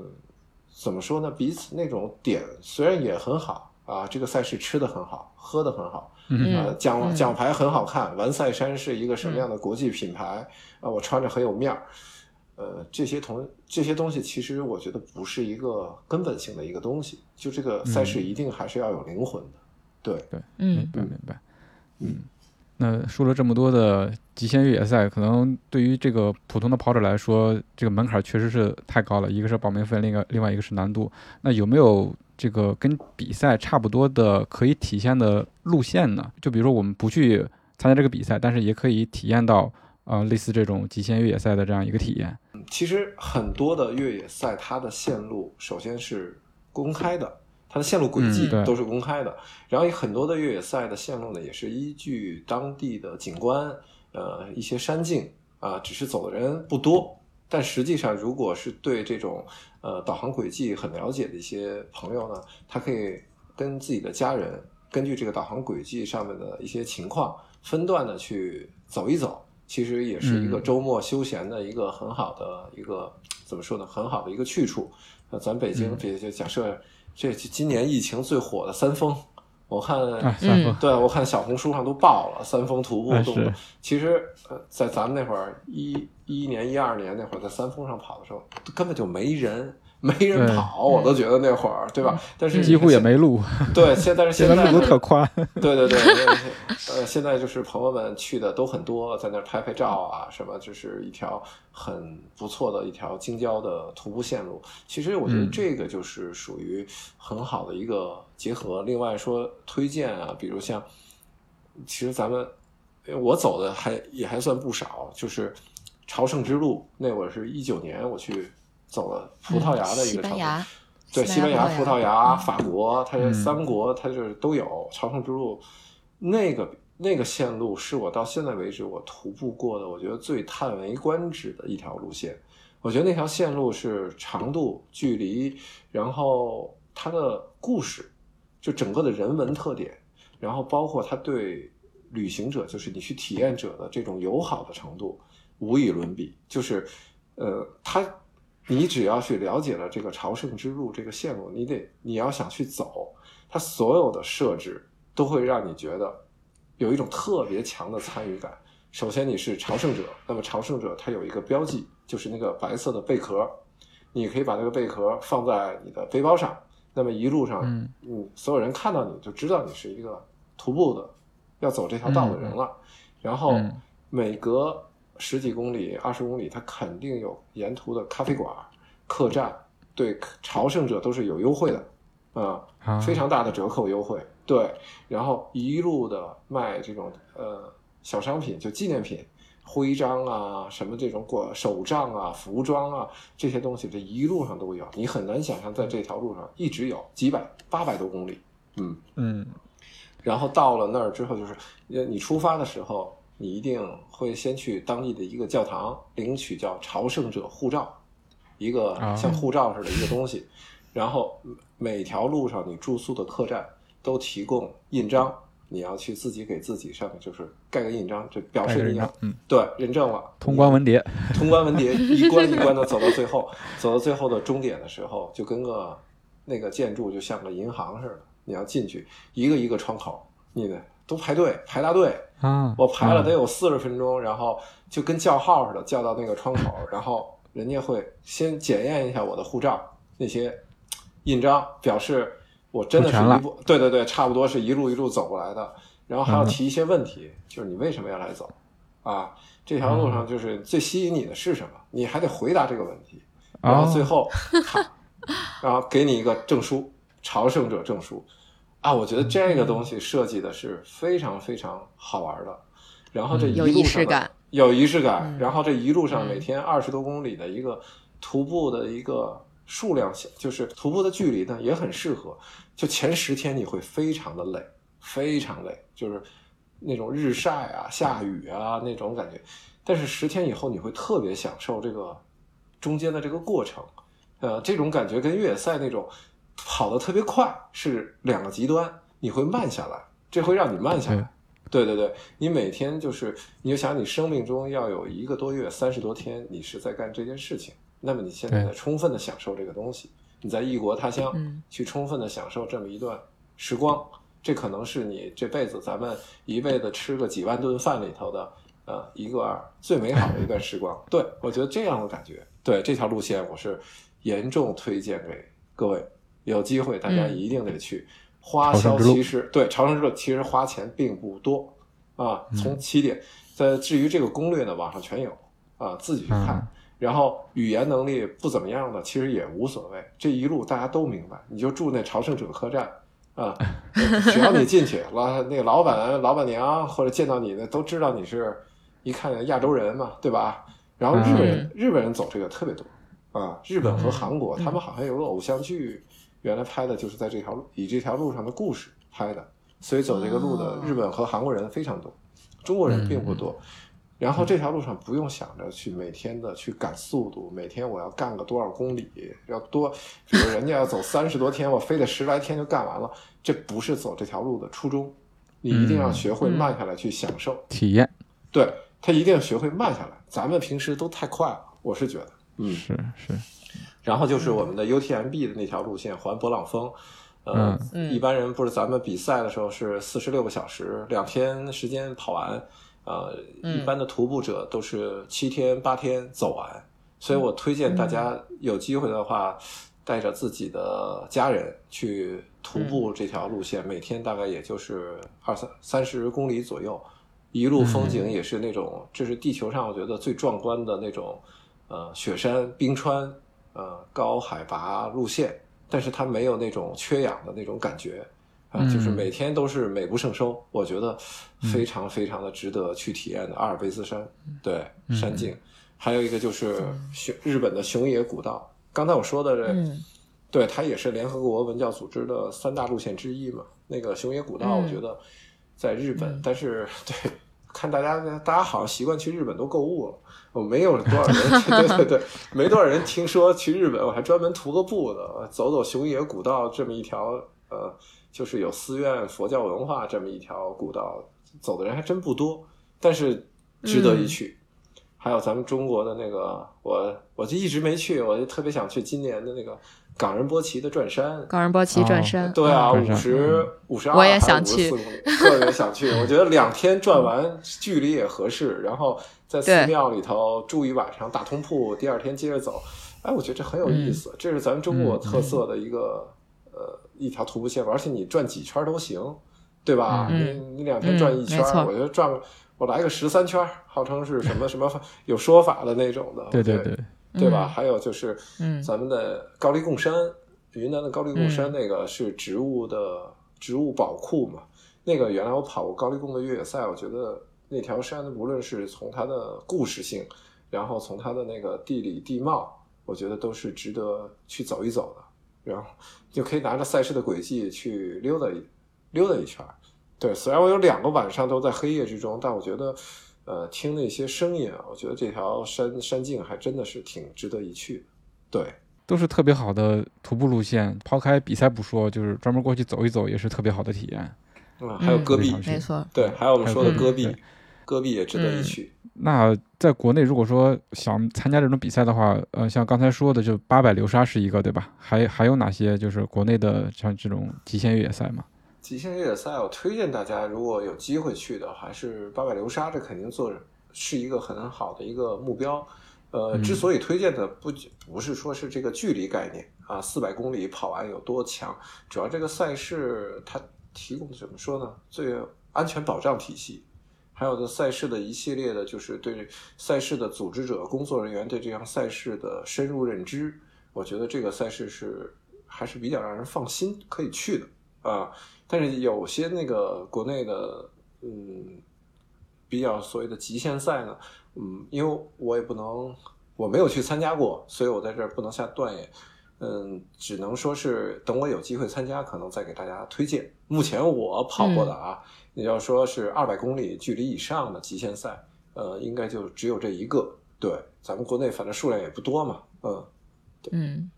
怎么说呢？彼此那种点虽然也很好啊，这个赛事吃的很好，喝的很好。呃，奖奖牌很好看，完赛山是一个什么样的国际品牌啊？我穿着很有面儿，呃，这些同这些东西，其实我觉得不是一个根本性的一个东西。就这个赛事一定还是要有灵魂的，对对，嗯，明白明白，嗯。那说了这么多的极限越野赛，可能对于这个普通的跑者来说，这个门槛确实是太高了。一个是报名费，另一个另外一个是难度。那有没有？这个跟比赛差不多的可以体现的路线呢？就比如说我们不去参加这个比赛，但是也可以体验到呃类似这种极限越野赛的这样一个体验。其实很多的越野赛，它的线路首先是公开的，它的线路轨迹都是公开的。然后很多的越野赛的线路呢，也是依据当地的景观，呃一些山径啊，只是走的人不多。但实际上，如果是对这种呃导航轨迹很了解的一些朋友呢，他可以跟自己的家人根据这个导航轨迹上面的一些情况分段的去走一走，其实也是一个周末休闲的一个很好的一个怎么说呢？很好的一个去处。那咱北京，比就假设这今年疫情最火的三峰。我看，对我看小红书上都爆了三峰徒步动作。其实，呃，在咱们那会儿一一年、一二年那会儿，在三峰上跑的时候，根本就没人。没人跑，我都觉得那会儿，对吧？但是几乎也没路。对，现但是现在路特宽。对对对，呃，现在就是朋友们去的都很多，在那拍拍照啊，什么，就是一条很不错的一条京郊的徒步线路。其实我觉得这个就是属于很好的一个结合。另外说推荐啊，比如像，其实咱们我走的还也还算不少，就是朝圣之路，那会儿是一九年我去。走了葡萄牙的一个朝圣，对，西班牙、葡萄牙、法国，它三国它就是都有朝圣之路。那个那个线路是我到现在为止我徒步过的，我觉得最叹为观止的一条路线。我觉得那条线路是长度、距离，然后它的故事，就整个的人文特点，然后包括它对旅行者，就是你去体验者的这种友好的程度，无与伦比。就是呃，它。你只要去了解了这个朝圣之路这个线路，你得你要想去走，它所有的设置都会让你觉得有一种特别强的参与感。首先你是朝圣者，那么朝圣者他有一个标记，就是那个白色的贝壳，你可以把那个贝壳放在你的背包上，那么一路上，嗯，所有人看到你就知道你是一个徒步的要走这条道的人了。然后每隔十几公里、二十公里，它肯定有沿途的咖啡馆、客栈，对朝圣者都是有优惠的，啊，非常大的折扣优惠。对，然后一路的卖这种呃小商品，就纪念品、徽章啊，什么这种过手杖啊、服装啊这些东西，这一路上都有。你很难想象，在这条路上一直有几百、八百多公里，嗯嗯，然后到了那儿之后，就是你出发的时候。你一定会先去当地的一个教堂领取叫朝圣者护照，一个像护照似的一个东西。然后每条路上你住宿的客栈都提供印章，你要去自己给自己上面就是盖个印章，就表示你要嗯对认证了，通关文牒，通关文牒，一关一关的走到最后，走到最后的终点的时候，就跟个那个建筑就像个银行似的，你要进去一个一个窗口，你得都排队排大队嗯，我排了得有四十分钟，然后就跟叫号似的叫到那个窗口，然后人家会先检验一下我的护照那些印章，表示。我真的是一步，对对对，差不多是一路一路走过来的，然后还要提一些问题，就是你为什么要来走啊？这条路上就是最吸引你的是什么？你还得回答这个问题，然后最后，然后给你一个证书，朝圣者证书啊！我觉得这个东西设计的是非常非常好玩的，然后这一路上有仪式感，有仪式感，然后这一路上每天二十多公里的一个徒步的一个数量，就是徒步的距离呢，也很适合。就前十天你会非常的累，非常累，就是那种日晒啊、下雨啊那种感觉。但是十天以后你会特别享受这个中间的这个过程，呃，这种感觉跟越野赛那种跑得特别快是两个极端。你会慢下来，这会让你慢下来。对对对，你每天就是你就想你生命中要有一个多月、三十多天，你是在干这件事情，那么你现在在充分的享受这个东西。你在异国他乡去充分的享受这么一段时光，这可能是你这辈子咱们一辈子吃个几万顿饭里头的呃一个最美好的一段时光。对我觉得这样的感觉，对这条路线我是严重推荐给各位，有机会大家一定得去。花销其实对朝圣之路其实花钱并不多啊，从起点。在至于这个攻略呢，网上全有啊，自己去看。然后语言能力不怎么样的，其实也无所谓。这一路大家都明白，你就住那朝圣者客栈啊，只要你进去，老那个老板、老板娘或者见到你的都知道你是一看亚洲人嘛，对吧？然后日本人，日本人走这个特别多啊。日本和韩国，他们好像有个偶像剧，原来拍的就是在这条路以这条路上的故事拍的，所以走这个路的日本和韩国人非常多，中国人并不多。然后这条路上不用想着去每天的去赶速度，每天我要干个多少公里，要多，比如人家要走三十多天，我非得十来天就干完了，这不是走这条路的初衷。你一定要学会慢下来去享受体验。对他一定要学会慢下来，咱们平时都太快了，我是觉得，嗯，是是。然后就是我们的 UTMB 的那条路线环勃朗峰，呃，一般人不是咱们比赛的时候是四十六个小时，两天时间跑完。呃，一般的徒步者都是七天八天走完，所以我推荐大家有机会的话，带着自己的家人去徒步这条路线，每天大概也就是二三三十公里左右，一路风景也是那种，这是地球上我觉得最壮观的那种，呃，雪山冰川，呃，高海拔路线，但是它没有那种缺氧的那种感觉。啊，就是每天都是美不胜收，我觉得非常非常的值得去体验的阿尔卑斯山，对山径，还有一个就是熊日本的熊野古道。刚才我说的这，对它也是联合国文教组织的三大路线之一嘛。那个熊野古道，我觉得在日本，但是 对看大家大家好像习惯去日本都购物了，我没有多少人，对对对，没多少人听说去日本，我还专门徒个步的，走走熊野古道这么一条呃。就是有寺院、佛教文化这么一条古道，走的人还真不多，但是值得一去。还有咱们中国的那个，我我就一直没去，我就特别想去今年的那个冈仁波齐的转山。冈仁波齐转山，对啊，五十五十二，我也想去，特别想去。我觉得两天转完，距离也合适，然后在寺庙里头住一晚上，大通铺，第二天接着走。哎，我觉得这很有意思，这是咱们中国特色的一个呃。一条徒步线路，而且你转几圈都行，对吧？你你两天转一圈，我觉得转我来个十三圈，号称是什么什么有说法的那种的，对对对，对吧？还有就是，嗯咱们的高黎贡山，云南的高黎贡山那个是植物的植物宝库嘛？那个原来我跑过高黎贡的越野赛，我觉得那条山无论是从它的故事性，然后从它的那个地理地貌，我觉得都是值得去走一走的。然后就可以拿着赛事的轨迹去溜达一溜达一圈对，虽然我有两个晚上都在黑夜之中，但我觉得，呃，听那些声音啊，我觉得这条山山径还真的是挺值得一去的。对，都是特别好的徒步路线。抛开比赛不说，就是专门过去走一走也是特别好的体验。啊，还有戈壁，没错，对，还有我们说的戈壁，戈壁也值得一去。那在国内，如果说想参加这种比赛的话，呃，像刚才说的，就八百流沙是一个，对吧？还还有哪些就是国内的像这种极限越野赛吗？极限越野赛，我推荐大家，如果有机会去的，还是八百流沙，这肯定做是一个很好的一个目标。呃，之所以推荐的不不是说是这个距离概念啊，四百公里跑完有多强，主要这个赛事它提供怎么说呢？最安全保障体系。还有的赛事的一系列的，就是对赛事的组织者、工作人员对这项赛事的深入认知，我觉得这个赛事是还是比较让人放心可以去的啊。但是有些那个国内的，嗯，比较所谓的极限赛呢，嗯，因为我也不能，我没有去参加过，所以我在这儿不能下断言，嗯，只能说是等我有机会参加，可能再给大家推荐。目前我跑过的啊。你要说是二百公里距离以上的极限赛，呃，应该就只有这一个。对，咱们国内反正数量也不多嘛，嗯，嗯，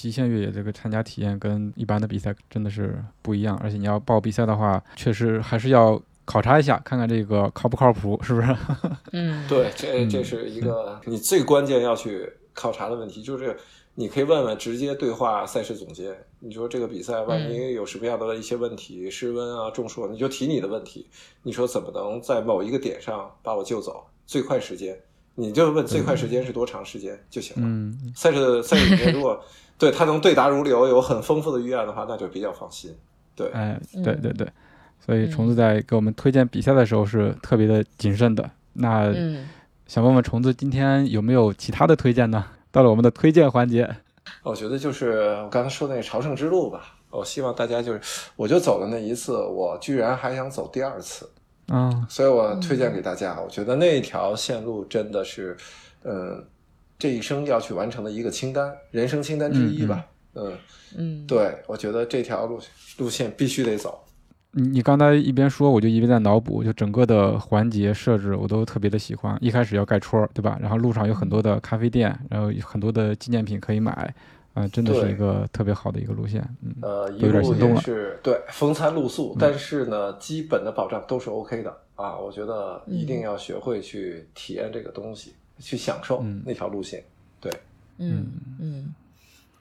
极限越野这个参加体验跟一般的比赛真的是不一样，而且你要报比赛的话，确实还是要考察一下，看看这个靠不靠谱，是不是？嗯，对，这这是一个你最关键要去考察的问题，就是。你可以问问，直接对话赛事总监。你说这个比赛万一有什么样的一些问题，失温啊、中暑，你就提你的问题。你说怎么能在某一个点上把我救走？最快时间，你就问最快时间是多长时间就行了。嗯，赛事赛事总监如果对他能对答如流，有很丰富的预案的话，那就比较放心。对，哎，对对对，所以虫子在给我们推荐比赛的时候是特别的谨慎的。那想问问虫子，今天有没有其他的推荐呢？到了我们的推荐环节，我觉得就是我刚才说那个朝圣之路吧。我希望大家就是，我就走了那一次，我居然还想走第二次，嗯，所以我推荐给大家。我觉得那条线路真的是，嗯，这一生要去完成的一个清单，人生清单之一吧。嗯嗯，对，我觉得这条路路线必须得走。你你刚才一边说，我就一边在脑补，就整个的环节设置我都特别的喜欢。一开始要盖戳，对吧？然后路上有很多的咖啡店，然后很多的纪念品可以买，啊，真的是一个特别好的一个路线。嗯，呃，一路也是对风餐露宿，但是呢，基本的保障都是 OK 的啊。我觉得一定要学会去体验这个东西，去享受那条路线。对，嗯嗯。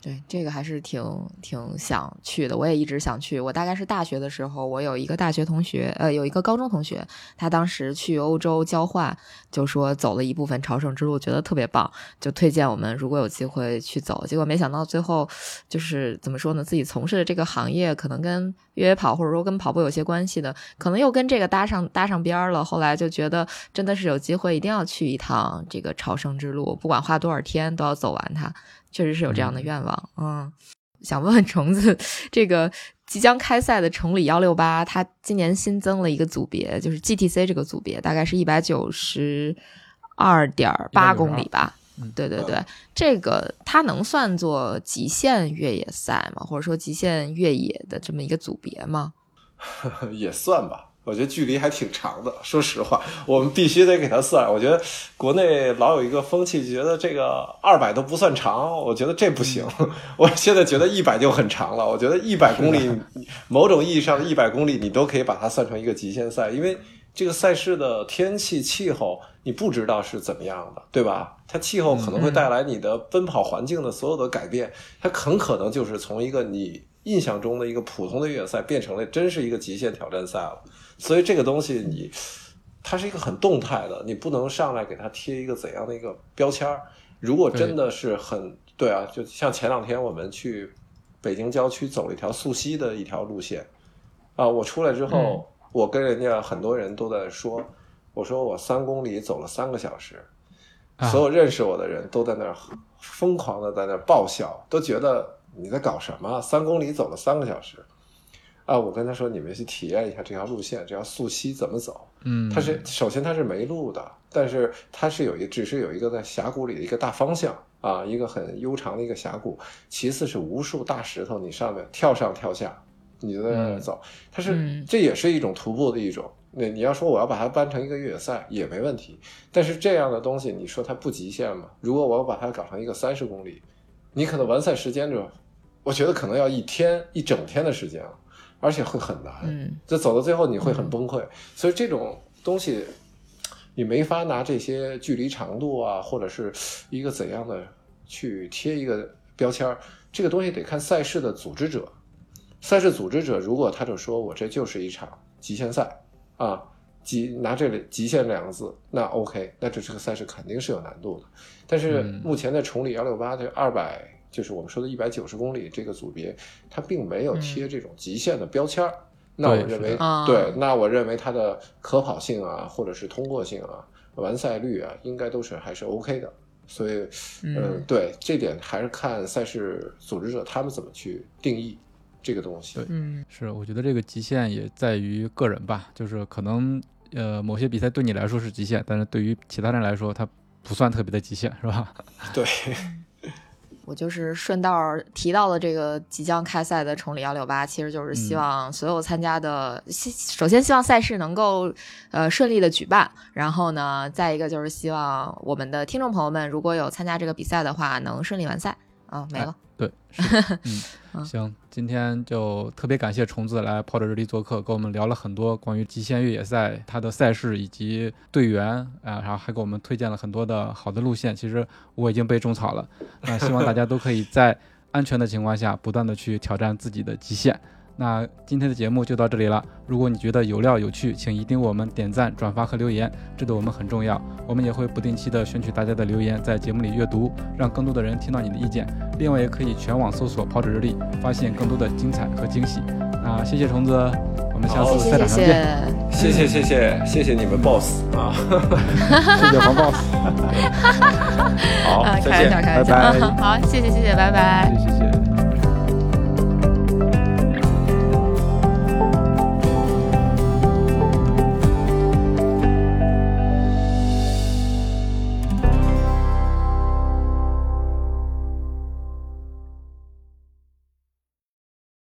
对，这个还是挺挺想去的，我也一直想去。我大概是大学的时候，我有一个大学同学，呃，有一个高中同学，他当时去欧洲交换，就说走了一部分朝圣之路，觉得特别棒，就推荐我们如果有机会去走。结果没想到最后就是怎么说呢？自己从事的这个行业可能跟越野跑或者说跟跑步有些关系的，可能又跟这个搭上搭上边儿了。后来就觉得真的是有机会一定要去一趟这个朝圣之路，不管花多少天都要走完它。确实是有这样的愿望，嗯，想问问虫子，这个即将开赛的崇礼幺六八，它今年新增了一个组别，就是 GTC 这个组别，大概是一百九十二点八公里吧？对对对，这个它能算作极限越野赛吗？或者说极限越野的这么一个组别吗？也算吧。我觉得距离还挺长的，说实话，我们必须得给他算。我觉得国内老有一个风气，觉得这个二百都不算长，我觉得这不行。我现在觉得一百就很长了。我觉得一百公里，某种意义上的一百公里，你都可以把它算成一个极限赛，因为这个赛事的天气气候你不知道是怎么样的，对吧？它气候可能会带来你的奔跑环境的所有的改变，它很可能就是从一个你印象中的一个普通的越野赛，变成了真是一个极限挑战赛了。所以这个东西你，它是一个很动态的，你不能上来给它贴一个怎样的一个标签儿。如果真的是很对啊，就像前两天我们去北京郊区走了一条溯溪的一条路线，啊，我出来之后，我跟人家很多人都在说，我说我三公里走了三个小时，所有认识我的人都在那儿疯狂的在那儿爆笑，都觉得你在搞什么？三公里走了三个小时。啊，我跟他说，你们去体验一下这条路线，这条溯溪怎么走？嗯，它是首先它是没路的，但是它是有一只是有一个在峡谷里的一个大方向啊，一个很悠长的一个峡谷。其次是无数大石头，你上面跳上跳下，你就在那走。它是这也是一种徒步的一种。那你要说我要把它搬成一个越野赛也没问题，但是这样的东西，你说它不极限吗？如果我要把它搞成一个三十公里，你可能完赛时间就。我觉得可能要一天一整天的时间啊，而且会很难。嗯，这走到最后你会很崩溃。所以这种东西，你没法拿这些距离长度啊，或者是一个怎样的去贴一个标签儿。这个东西得看赛事的组织者。赛事组织者如果他就说我这就是一场极限赛啊，极拿这里极限两个字，那 OK，那这这个赛事肯定是有难度的。但是目前在崇礼幺六八这二百，就是我们说的一百九十公里这个组别，它并没有贴这种极限的标签儿。那我认为，对，那我认为它的可跑性啊，或者是通过性啊，完赛率啊，应该都是还是 OK 的。所以，嗯，对，这点还是看赛事组织者他们怎么去定义这个东西。对，嗯，是，我觉得这个极限也在于个人吧，就是可能，呃，某些比赛对你来说是极限，但是对于其他人来说，它不算特别的极限，是吧？对。我就是顺道提到了这个即将开赛的崇礼幺六八，其实就是希望所有参加的，首先希望赛事能够呃顺利的举办，然后呢，再一个就是希望我们的听众朋友们如果有参加这个比赛的话，能顺利完赛。啊，没了。对，嗯，行，今天就特别感谢虫子来跑者日历做客，跟我们聊了很多关于极限越野赛它的赛事以及队员啊，然后还给我们推荐了很多的好的路线。其实我已经被种草了，那希望大家都可以在安全的情况下，不断的去挑战自己的极限。那今天的节目就到这里了。如果你觉得有料有趣，请一定为我们点赞、转发和留言，这对我们很重要。我们也会不定期的选取大家的留言，在节目里阅读，让更多的人听到你的意见。另外，也可以全网搜索“跑者日历”，发现更多的精彩和惊喜。那谢谢虫子，我们下次赛场上见。谢谢谢谢谢谢你们 boss 啊，谢谢黄 boss。好，再见，拜拜。好，谢谢谢谢，拜拜。谢谢谢谢。